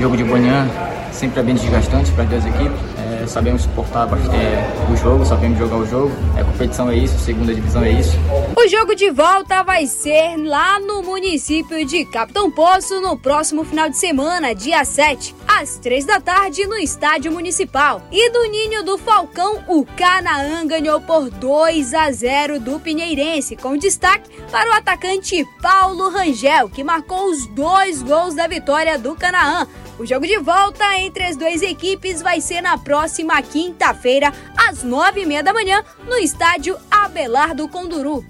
jogo de manhã sempre é bem desgastante para as duas equipes. É, sabemos suportar é, o jogo, sabemos jogar o jogo. A competição é isso, a segunda divisão é isso. O jogo de volta vai ser lá no município de Capitão Poço no próximo final de semana, dia 7, às 3 da tarde, no estádio municipal. E do Ninho do Falcão, o Canaã ganhou por 2 a 0 do Pinheirense, com destaque para o atacante Paulo Rangel, que marcou os dois gols da vitória do Canaã. O jogo de volta entre as duas equipes vai ser na próxima quinta-feira, às nove e meia da manhã, no estádio Abelardo Conduru.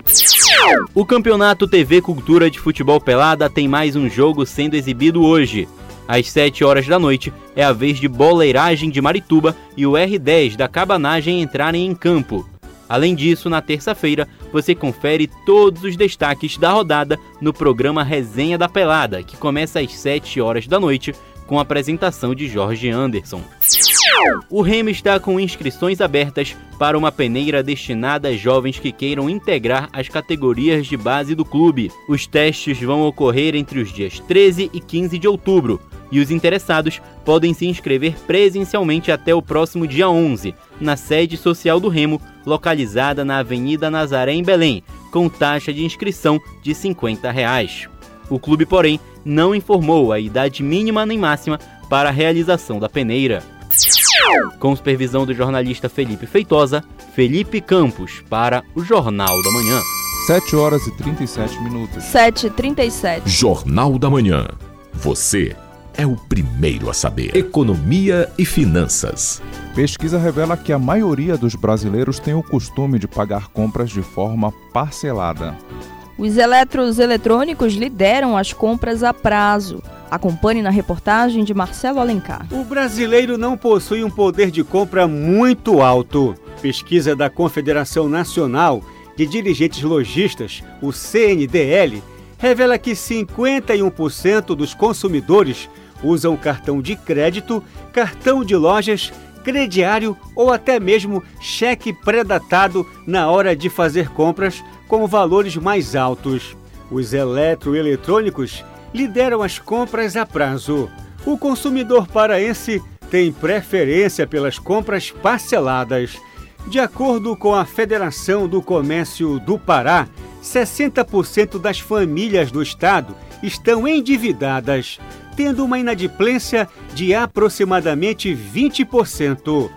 O Campeonato TV Cultura de Futebol Pelada tem mais um jogo sendo exibido hoje. Às 7 horas da noite é a vez de Boleiragem de Marituba e o R10 da Cabanagem entrarem em campo. Além disso, na terça-feira, você confere todos os destaques da rodada no programa Resenha da Pelada, que começa às 7 horas da noite com a apresentação de Jorge Anderson. O Remo está com inscrições abertas para uma peneira destinada a jovens que queiram integrar as categorias de base do clube. Os testes vão ocorrer entre os dias 13 e 15 de outubro e os interessados podem se inscrever presencialmente até o próximo dia 11, na sede social do Remo, localizada na Avenida Nazaré, em Belém, com taxa de inscrição de 50 reais. O clube, porém, não informou a idade mínima nem máxima para a realização da peneira. Com supervisão do jornalista Felipe Feitosa, Felipe Campos para o Jornal da Manhã. 7 horas e 37 minutos. 7 e 37 Jornal da Manhã. Você é o primeiro a saber. Economia e finanças. Pesquisa revela que a maioria dos brasileiros tem o costume de pagar compras de forma parcelada. Os eletros eletrônicos lideram as compras a prazo. Acompanhe na reportagem de Marcelo Alencar. O brasileiro não possui um poder de compra muito alto. Pesquisa da Confederação Nacional de Dirigentes Logistas, o CNDL, revela que 51% dos consumidores usam cartão de crédito, cartão de lojas, crediário ou até mesmo cheque pré-datado na hora de fazer compras com valores mais altos. Os eletroeletrônicos lideram as compras a prazo. O consumidor paraense tem preferência pelas compras parceladas. De acordo com a Federação do Comércio do Pará, 60% das famílias do estado estão endividadas, tendo uma inadimplência de aproximadamente 20%.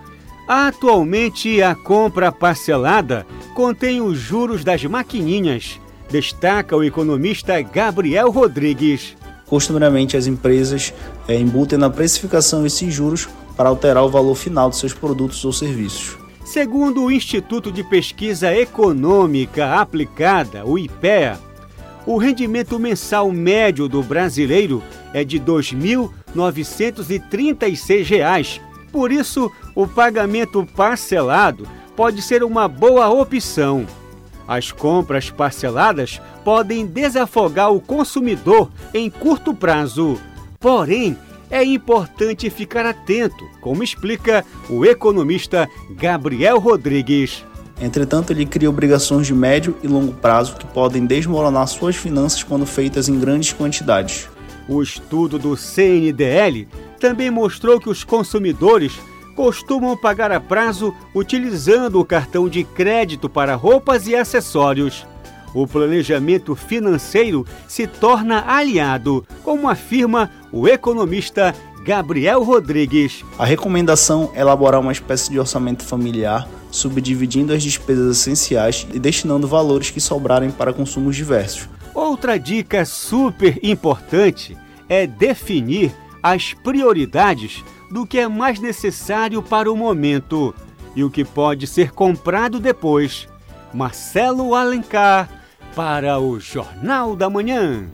Atualmente, a compra parcelada contém os juros das maquininhas, destaca o economista Gabriel Rodrigues. Costumeiramente, as empresas é, embutem na precificação esses juros para alterar o valor final de seus produtos ou serviços. Segundo o Instituto de Pesquisa Econômica Aplicada, o IPEA, o rendimento mensal médio do brasileiro é de R$ 2.936. Por isso, o pagamento parcelado pode ser uma boa opção. As compras parceladas podem desafogar o consumidor em curto prazo. Porém, é importante ficar atento, como explica o economista Gabriel Rodrigues. Entretanto, ele cria obrigações de médio e longo prazo que podem desmoronar suas finanças quando feitas em grandes quantidades. O estudo do CNDL também mostrou que os consumidores costumam pagar a prazo utilizando o cartão de crédito para roupas e acessórios. O planejamento financeiro se torna aliado, como afirma o economista Gabriel Rodrigues. A recomendação é elaborar uma espécie de orçamento familiar, subdividindo as despesas essenciais e destinando valores que sobrarem para consumos diversos. Outra dica super importante é definir as prioridades do que é mais necessário para o momento e o que pode ser comprado depois. Marcelo Alencar, para o Jornal da Manhã.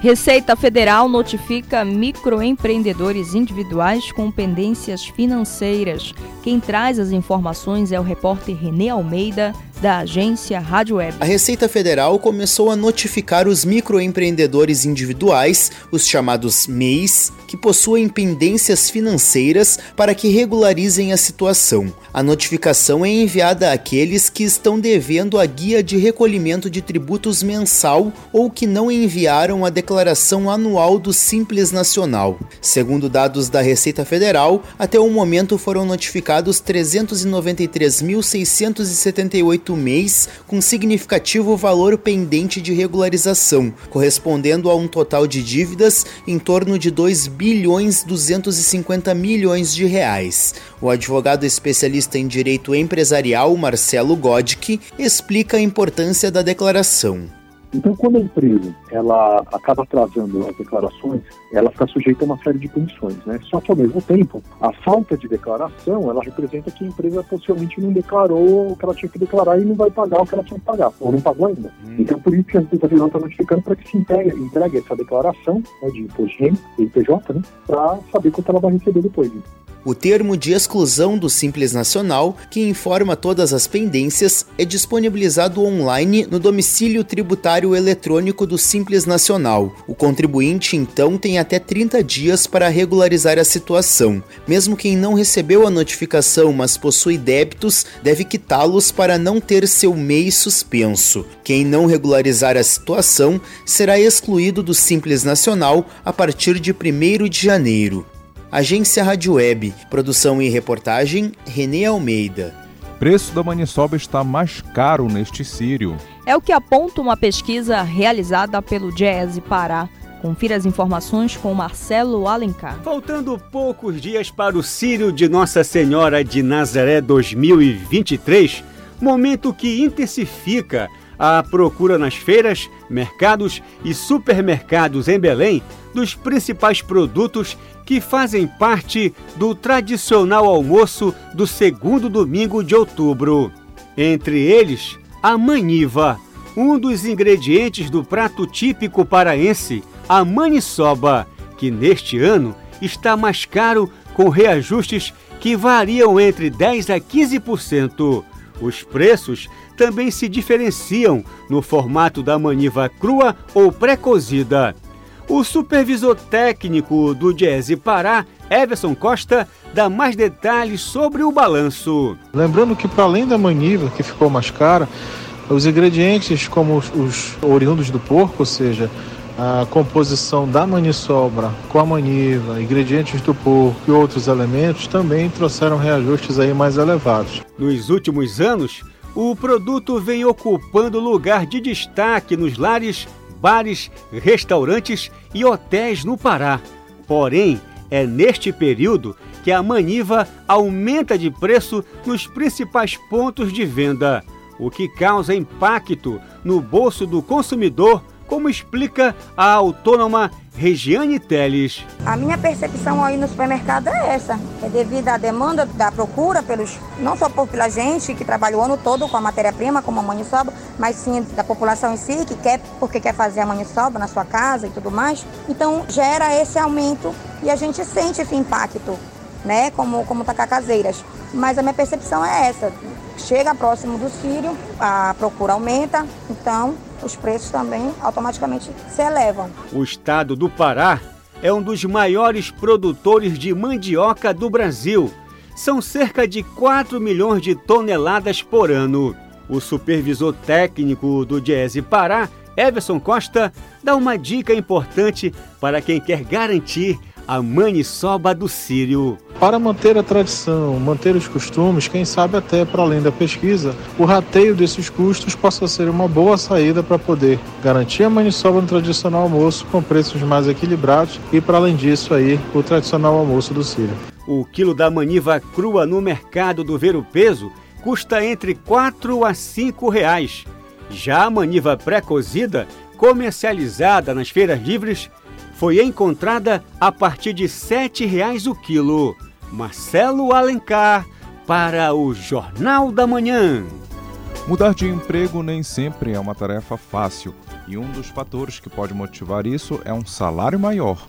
Receita Federal notifica microempreendedores individuais com pendências financeiras. Quem traz as informações é o repórter Renê Almeida, da agência Rádio Web. A Receita Federal começou a notificar os microempreendedores individuais, os chamados MEIs, que possuem pendências financeiras para que regularizem a situação. A notificação é enviada àqueles que estão devendo a guia de recolhimento de tributos mensal ou que não enviaram a declaração anual do Simples Nacional. Segundo dados da Receita Federal, até o momento foram notificados 393.678 mês com significativo valor pendente de regularização, correspondendo a um total de dívidas em torno de 2 bilhões 250 milhões de reais. O advogado especialista em direito empresarial Marcelo Godke explica a importância da declaração. Então, quando a empresa ela acaba atrasando as declarações, ela fica sujeita a uma série de punições, né? Só que ao mesmo tempo, a falta de declaração, ela representa que a empresa possivelmente não declarou o que ela tinha que declarar e não vai pagar o que ela tinha que pagar, ou não pagou ainda. Hum. Então, por isso que a Federal está notificando para que se entregue, entregue essa declaração né, de imposto de renda, IPJ, né? Para saber quanto ela vai receber depois. Né? O termo de exclusão do Simples Nacional, que informa todas as pendências, é disponibilizado online no domicílio tributário eletrônico do Simples Nacional. O contribuinte, então, tem até 30 dias para regularizar a situação. Mesmo quem não recebeu a notificação, mas possui débitos, deve quitá-los para não ter seu MEI suspenso. Quem não regularizar a situação será excluído do Simples Nacional a partir de 1 de janeiro. Agência Rádio Web, produção e reportagem Renê Almeida. Preço da maniçoba está mais caro neste sírio. É o que aponta uma pesquisa realizada pelo Jazz Pará. Confira as informações com Marcelo Alencar. Faltando poucos dias para o Sírio de Nossa Senhora de Nazaré 2023, momento que intensifica a procura nas feiras, mercados e supermercados em Belém dos principais produtos que fazem parte do tradicional almoço do segundo domingo de outubro. Entre eles, a maniva, um dos ingredientes do prato típico paraense, a maniçoba, que neste ano está mais caro com reajustes que variam entre 10 a 15%. Os preços também se diferenciam no formato da maniva crua ou pré-cozida. O supervisor técnico do Jazz Pará, Everson Costa, dá mais detalhes sobre o balanço. Lembrando que, para além da maniva, que ficou mais cara, os ingredientes, como os, os oriundos do porco, ou seja, a composição da maniçoba com a maniva, ingredientes do porco e outros elementos também trouxeram reajustes aí mais elevados. Nos últimos anos, o produto vem ocupando lugar de destaque nos lares, bares, restaurantes e hotéis no Pará. Porém, é neste período que a maniva aumenta de preço nos principais pontos de venda, o que causa impacto no bolso do consumidor, como explica a autônoma Regiane Teles. A minha percepção aí no supermercado é essa. É devido à demanda da procura pelos, não só por, pela gente que trabalha o ano todo com a matéria-prima, como a maniçoba, mas sim da população em si, que quer porque quer fazer a maniçoba na sua casa e tudo mais. Então gera esse aumento e a gente sente esse impacto, né? Como, como tacacazeiras. Mas a minha percepção é essa. Chega próximo do Sírio, a procura aumenta, então os preços também automaticamente se elevam. O estado do Pará é um dos maiores produtores de mandioca do Brasil. São cerca de 4 milhões de toneladas por ano. O supervisor técnico do Diese Pará, Everson Costa, dá uma dica importante para quem quer garantir a maniçoba do Sírio. Para manter a tradição, manter os costumes, quem sabe até para além da pesquisa, o rateio desses custos possa ser uma boa saída para poder garantir a maniçoba no tradicional almoço com preços mais equilibrados e, para além disso, aí, o tradicional almoço do Sírio. O quilo da maniva crua no mercado do Ver o Peso custa entre 4 a 5 reais. Já a maniva pré-cozida, comercializada nas feiras livres, foi encontrada a partir de R$ 7,00 o quilo. Marcelo Alencar para o Jornal da Manhã. Mudar de emprego nem sempre é uma tarefa fácil, e um dos fatores que pode motivar isso é um salário maior.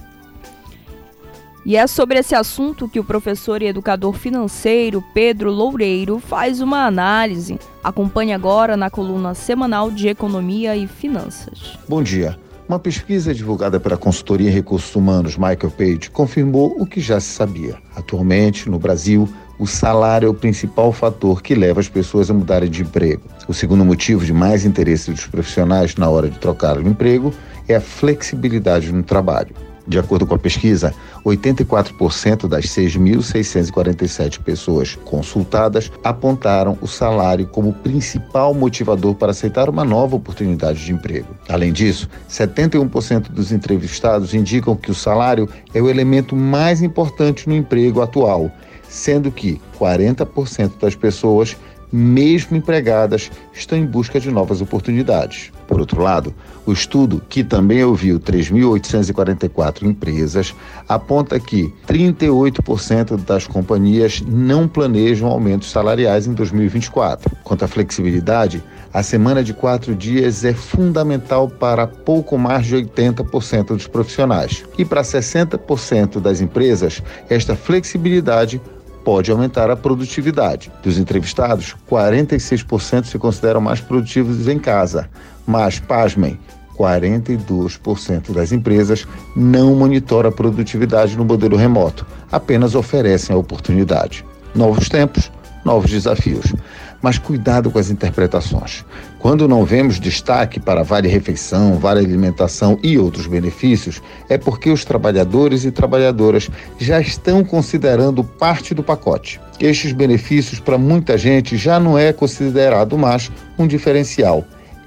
E é sobre esse assunto que o professor e educador financeiro Pedro Loureiro faz uma análise. Acompanhe agora na coluna semanal de Economia e Finanças. Bom dia. Uma pesquisa divulgada pela consultoria em recursos humanos Michael Page confirmou o que já se sabia. Atualmente, no Brasil, o salário é o principal fator que leva as pessoas a mudarem de emprego. O segundo motivo de mais interesse dos profissionais na hora de trocar o emprego é a flexibilidade no trabalho. De acordo com a pesquisa, 84% das 6.647 pessoas consultadas apontaram o salário como principal motivador para aceitar uma nova oportunidade de emprego. Além disso, 71% dos entrevistados indicam que o salário é o elemento mais importante no emprego atual, sendo que 40% das pessoas mesmo empregadas, estão em busca de novas oportunidades. Por outro lado, o estudo, que também ouviu 3.844 empresas, aponta que 38% das companhias não planejam aumentos salariais em 2024. Quanto à flexibilidade, a semana de quatro dias é fundamental para pouco mais de 80% dos profissionais. E para 60% das empresas, esta flexibilidade pode aumentar a produtividade. Dos entrevistados, 46% se consideram mais produtivos em casa, mas, pasmem, 42% das empresas não monitoram a produtividade no modelo remoto, apenas oferecem a oportunidade. Novos tempos, novos desafios. Mas cuidado com as interpretações. Quando não vemos destaque para vale refeição, vale alimentação e outros benefícios, é porque os trabalhadores e trabalhadoras já estão considerando parte do pacote. Estes benefícios para muita gente já não é considerado mais um diferencial,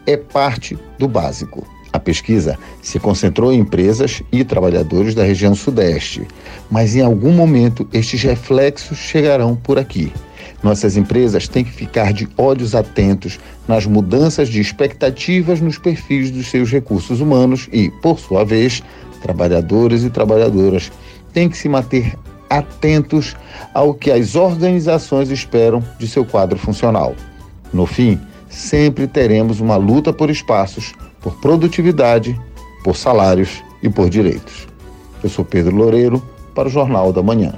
é parte do básico. A pesquisa se concentrou em empresas e trabalhadores da região Sudeste, mas em algum momento estes reflexos chegarão por aqui. Nossas empresas têm que ficar de olhos atentos nas mudanças de expectativas nos perfis dos seus recursos humanos e, por sua vez, trabalhadores e trabalhadoras têm que se manter atentos ao que as organizações esperam de seu quadro funcional. No fim, sempre teremos uma luta por espaços, por produtividade, por salários e por direitos. Eu sou Pedro Loureiro para o Jornal da Manhã.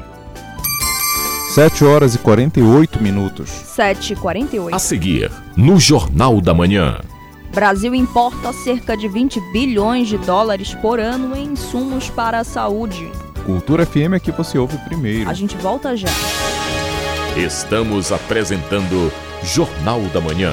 7 horas e 48 minutos. 7 e 48. A seguir, no Jornal da Manhã. Brasil importa cerca de 20 bilhões de dólares por ano em insumos para a saúde. Cultura FM é que você ouve primeiro. A gente volta já. Estamos apresentando Jornal da Manhã.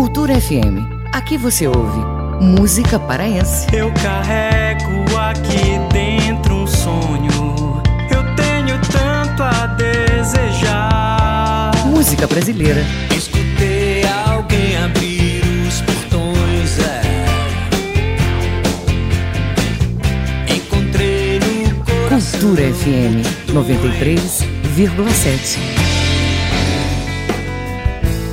Cultura FM. Aqui você ouve música paraense. Eu carrego aqui dentro um sonho. Eu tenho tanto a desejar. Música brasileira. Escutei alguém abrir os portões. É. Encontrei no coração. Cultura FM 93,7.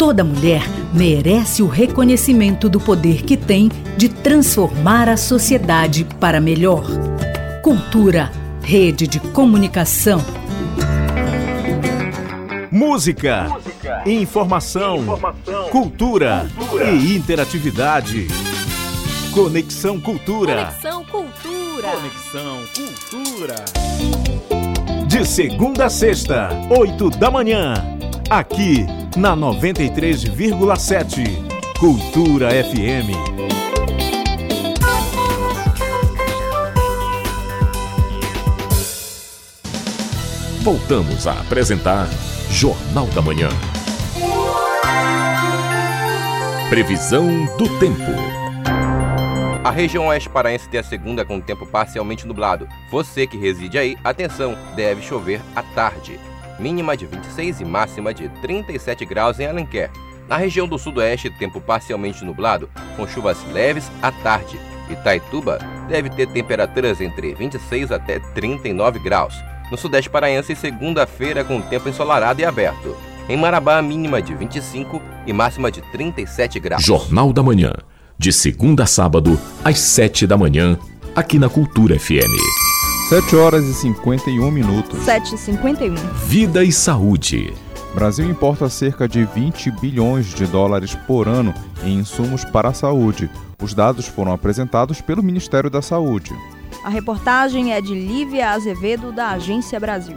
Toda mulher merece o reconhecimento do poder que tem de transformar a sociedade para melhor. Cultura, rede de comunicação. Música, Música. Informação, informação, cultura, cultura e interatividade. Conexão Cultura. Conexão Cultura. Conexão Cultura. De segunda a sexta, oito da manhã. Aqui na 93,7 Cultura FM. Voltamos a apresentar Jornal da Manhã. Previsão do tempo. A região oeste paraense tem a segunda com o tempo parcialmente nublado. Você que reside aí, atenção, deve chover à tarde mínima de 26 e máxima de 37 graus em Alenquer. Na região do sudoeste, tempo parcialmente nublado, com chuvas leves à tarde. Itaituba deve ter temperaturas entre 26 até 39 graus. No sudeste paraense, segunda-feira com tempo ensolarado e aberto. Em Marabá, mínima de 25 e máxima de 37 graus. Jornal da Manhã, de segunda a sábado, às 7 da manhã, aqui na Cultura FM. 7 horas e 51 minutos. 7 e 51. Vida e saúde. Brasil importa cerca de 20 bilhões de dólares por ano em insumos para a saúde. Os dados foram apresentados pelo Ministério da Saúde. A reportagem é de Lívia Azevedo, da Agência Brasil.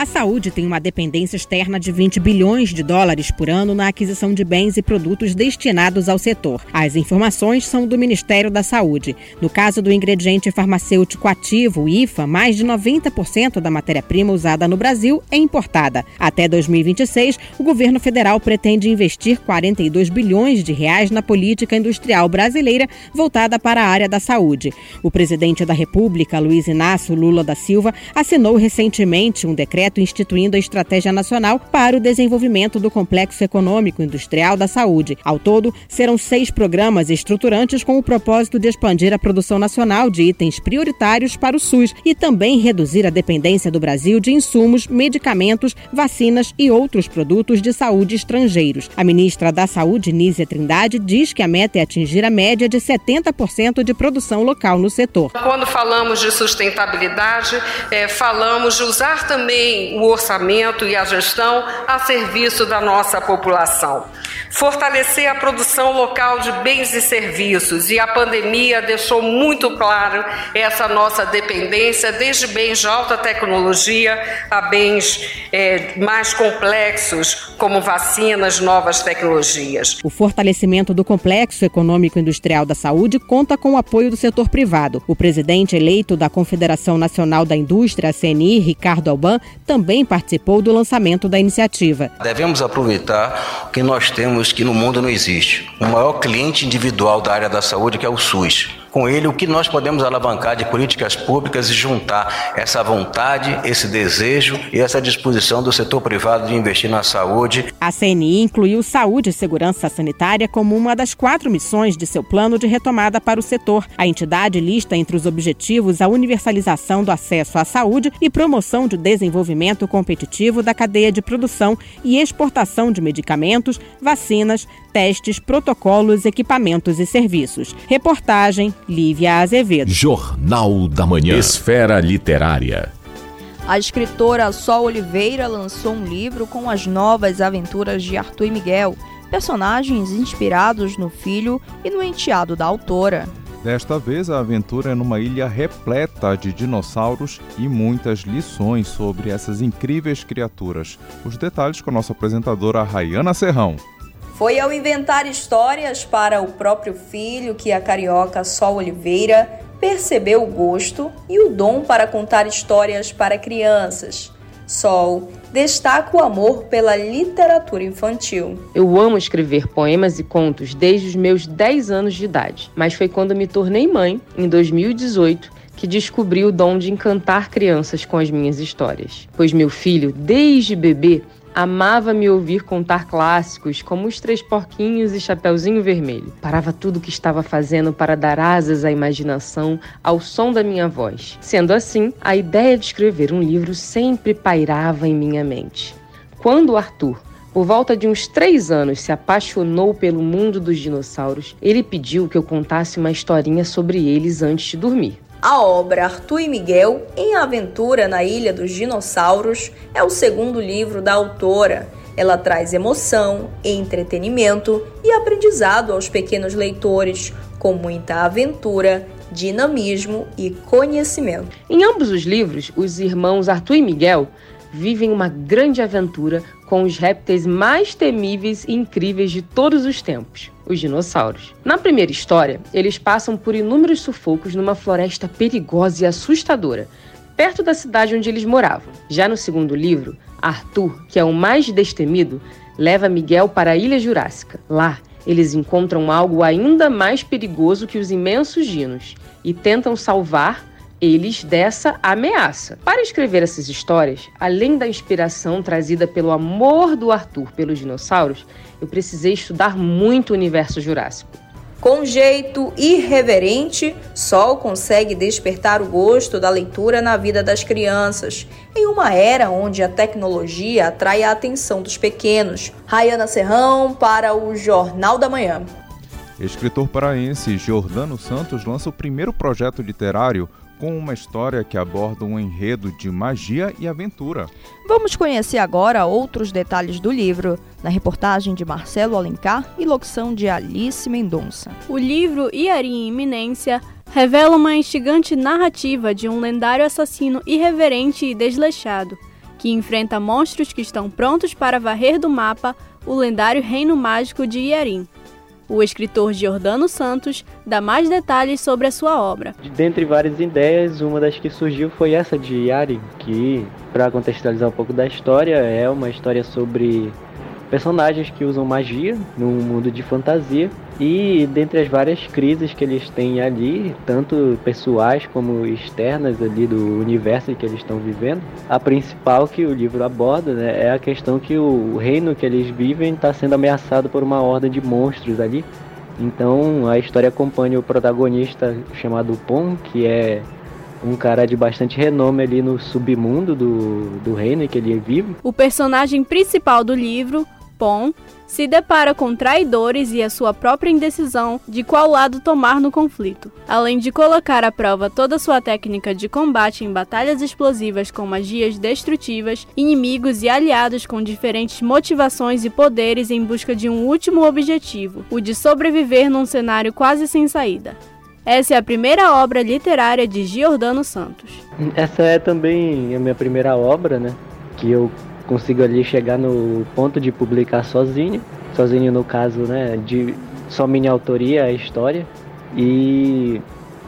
A saúde tem uma dependência externa de 20 bilhões de dólares por ano na aquisição de bens e produtos destinados ao setor. As informações são do Ministério da Saúde. No caso do ingrediente farmacêutico ativo, IFA, mais de 90% da matéria-prima usada no Brasil é importada. Até 2026, o governo federal pretende investir 42 bilhões de reais na política industrial brasileira voltada para a área da saúde. O presidente da República, Luiz Inácio Lula da Silva, assinou recentemente um decreto decreto instituindo a Estratégia Nacional para o Desenvolvimento do Complexo Econômico Industrial da Saúde. Ao todo, serão seis programas estruturantes com o propósito de expandir a produção nacional de itens prioritários para o SUS e também reduzir a dependência do Brasil de insumos, medicamentos, vacinas e outros produtos de saúde estrangeiros. A ministra da Saúde, Nízia Trindade, diz que a meta é atingir a média de 70% de produção local no setor. Quando falamos de sustentabilidade, é, falamos de usar também o orçamento e a gestão a serviço da nossa população. Fortalecer a produção local de bens e serviços, e a pandemia deixou muito claro essa nossa dependência, desde bens de alta tecnologia a bens é, mais complexos, como vacinas, novas tecnologias. O fortalecimento do complexo econômico industrial da saúde conta com o apoio do setor privado. O presidente eleito da Confederação Nacional da Indústria, CNI, Ricardo Alban, também participou do lançamento da iniciativa. Devemos aproveitar o que nós temos que no mundo não existe: o maior cliente individual da área da saúde, que é o SUS. Com ele o que nós podemos alavancar de políticas públicas e juntar essa vontade, esse desejo e essa disposição do setor privado de investir na saúde. A CNI incluiu saúde e segurança sanitária como uma das quatro missões de seu plano de retomada para o setor. A entidade lista entre os objetivos a universalização do acesso à saúde e promoção de desenvolvimento competitivo da cadeia de produção e exportação de medicamentos, vacinas, testes, protocolos, equipamentos e serviços. Reportagem Lívia Azevedo. Jornal da Manhã. Esfera Literária. A escritora Sol Oliveira lançou um livro com as novas aventuras de Arthur e Miguel, personagens inspirados no filho e no enteado da autora. Desta vez, a aventura é numa ilha repleta de dinossauros e muitas lições sobre essas incríveis criaturas. Os detalhes com a nossa apresentadora Rayana Serrão. Foi ao inventar histórias para o próprio filho que a carioca Sol Oliveira percebeu o gosto e o dom para contar histórias para crianças. Sol destaca o amor pela literatura infantil. Eu amo escrever poemas e contos desde os meus 10 anos de idade, mas foi quando me tornei mãe, em 2018, que descobri o dom de encantar crianças com as minhas histórias. Pois meu filho, desde bebê, Amava me ouvir contar clássicos como Os Três Porquinhos e Chapeuzinho Vermelho. Parava tudo o que estava fazendo para dar asas à imaginação ao som da minha voz. Sendo assim, a ideia de escrever um livro sempre pairava em minha mente. Quando Arthur, por volta de uns três anos, se apaixonou pelo mundo dos dinossauros, ele pediu que eu contasse uma historinha sobre eles antes de dormir. A obra Arthur e Miguel em Aventura na Ilha dos Dinossauros é o segundo livro da autora. Ela traz emoção, entretenimento e aprendizado aos pequenos leitores, com muita aventura, dinamismo e conhecimento. Em ambos os livros, os irmãos Arthur e Miguel vivem uma grande aventura com os répteis mais temíveis e incríveis de todos os tempos, os dinossauros. Na primeira história, eles passam por inúmeros sufocos numa floresta perigosa e assustadora, perto da cidade onde eles moravam. Já no segundo livro, Arthur, que é o mais destemido, leva Miguel para a Ilha Jurássica. Lá, eles encontram algo ainda mais perigoso que os imensos dinos e tentam salvar eles dessa ameaça. Para escrever essas histórias, além da inspiração trazida pelo amor do Arthur pelos dinossauros, eu precisei estudar muito o universo jurássico. Com jeito irreverente, Sol consegue despertar o gosto da leitura na vida das crianças, em uma era onde a tecnologia atrai a atenção dos pequenos. Rayana Serrão para o Jornal da Manhã. Escritor paraense Jordano Santos lança o primeiro projeto literário com uma história que aborda um enredo de magia e aventura. Vamos conhecer agora outros detalhes do livro, na reportagem de Marcelo Alencar e locução de Alice Mendonça. O livro Iari em Iminência revela uma instigante narrativa de um lendário assassino irreverente e desleixado, que enfrenta monstros que estão prontos para varrer do mapa o lendário reino mágico de Iarim. O escritor Giordano Santos dá mais detalhes sobre a sua obra. Dentre várias ideias, uma das que surgiu foi essa de Yari, que, para contextualizar um pouco da história, é uma história sobre personagens que usam magia num mundo de fantasia e dentre as várias crises que eles têm ali, tanto pessoais como externas ali do universo que eles estão vivendo, a principal que o livro aborda né, é a questão que o reino que eles vivem está sendo ameaçado por uma horda de monstros ali. Então a história acompanha o protagonista chamado Pon, que é um cara de bastante renome ali no submundo do, do reino que ele vive. O personagem principal do livro, Pon, se depara com traidores e a sua própria indecisão de qual lado tomar no conflito. Além de colocar à prova toda sua técnica de combate em batalhas explosivas com magias destrutivas, inimigos e aliados com diferentes motivações e poderes em busca de um último objetivo, o de sobreviver num cenário quase sem saída. Essa é a primeira obra literária de Giordano Santos. Essa é também a minha primeira obra, né? Que eu consigo ali chegar no ponto de publicar sozinho, sozinho no caso, né, de só minha autoria a história e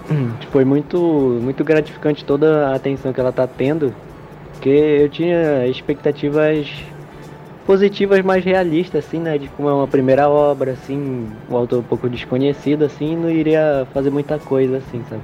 foi muito muito gratificante toda a atenção que ela está tendo, porque eu tinha expectativas positivas, mais realistas, assim, né? De como é uma primeira obra, assim, um autor um pouco desconhecido, assim, não iria fazer muita coisa, assim, sabe?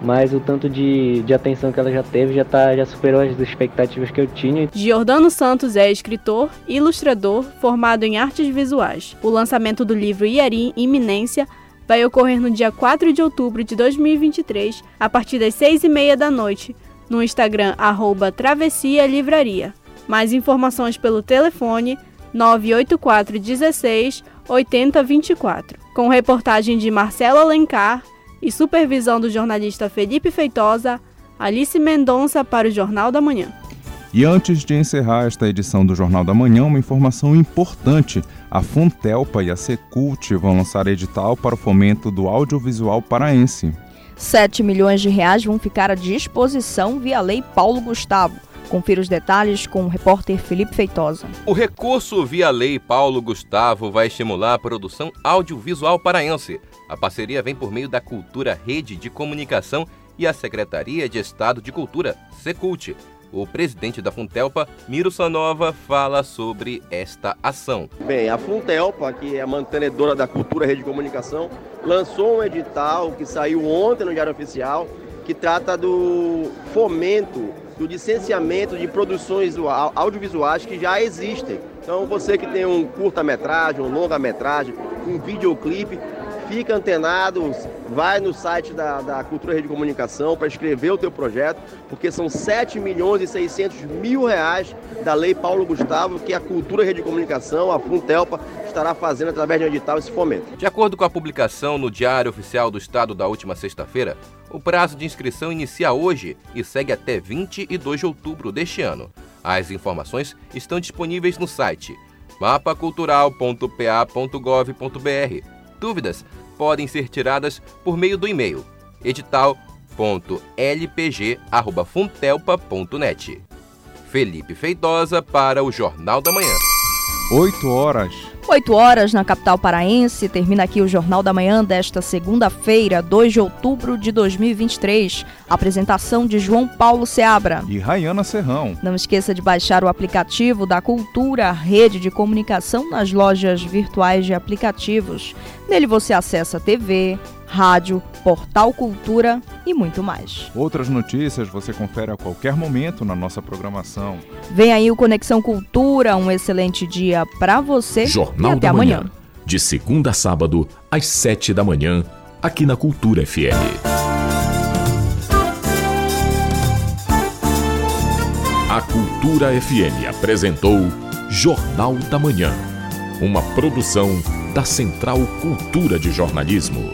Mas o tanto de, de atenção que ela já teve já, tá, já superou as expectativas que eu tinha. Giordano Santos é escritor ilustrador formado em artes visuais. O lançamento do livro Iarim Iminência vai ocorrer no dia 4 de outubro de 2023, a partir das 6 e meia da noite, no Instagram arroba Travessia Livraria. Mais informações pelo telefone 984 16 8024. Com reportagem de Marcelo Alencar e supervisão do jornalista Felipe Feitosa, Alice Mendonça para o Jornal da Manhã. E antes de encerrar esta edição do Jornal da Manhã, uma informação importante. A Funtelpa e a Secult vão lançar edital para o fomento do audiovisual paraense. 7 milhões de reais vão ficar à disposição via Lei Paulo Gustavo. Confira os detalhes com o repórter Felipe Feitosa. O recurso via Lei Paulo Gustavo vai estimular a produção audiovisual paraense. A parceria vem por meio da Cultura Rede de Comunicação e a Secretaria de Estado de Cultura, Secult. O presidente da Funtelpa, Miro Sanova, fala sobre esta ação. Bem, a Funtelpa, que é a mantenedora da Cultura Rede de Comunicação, lançou um edital que saiu ontem no Diário Oficial, que trata do fomento, do licenciamento de produções audiovisuais que já existem. Então, você que tem um curta-metragem, um longa-metragem, um videoclipe, fica antenado, vai no site da, da Cultura Rede de Comunicação para escrever o teu projeto, porque são 7 milhões e 600 mil reais da Lei Paulo Gustavo que a Cultura Rede de Comunicação, a Funtelpa, estará fazendo através de um edital esse fomento. De acordo com a publicação no Diário Oficial do Estado da última sexta-feira, o prazo de inscrição inicia hoje e segue até 22 de outubro deste ano. As informações estão disponíveis no site mapacultural.pa.gov.br Dúvidas podem ser tiradas por meio do e-mail edital.lpg@funtelpa.net. Felipe Feitosa para o Jornal da Manhã. 8 horas 8 horas na capital paraense. Termina aqui o Jornal da Manhã desta segunda-feira, 2 de outubro de 2023. Apresentação de João Paulo Seabra e Rayana Serrão. Não esqueça de baixar o aplicativo da Cultura, rede de comunicação nas lojas virtuais de aplicativos. Nele você acessa TV, rádio, portal Cultura e muito mais. Outras notícias você confere a qualquer momento na nossa programação. Vem aí o Conexão Cultura, um excelente dia para você Jornal e até amanhã. amanhã. De segunda a sábado, às sete da manhã, aqui na Cultura FM. A Cultura FM apresentou Jornal da Manhã, uma produção da Central Cultura de Jornalismo.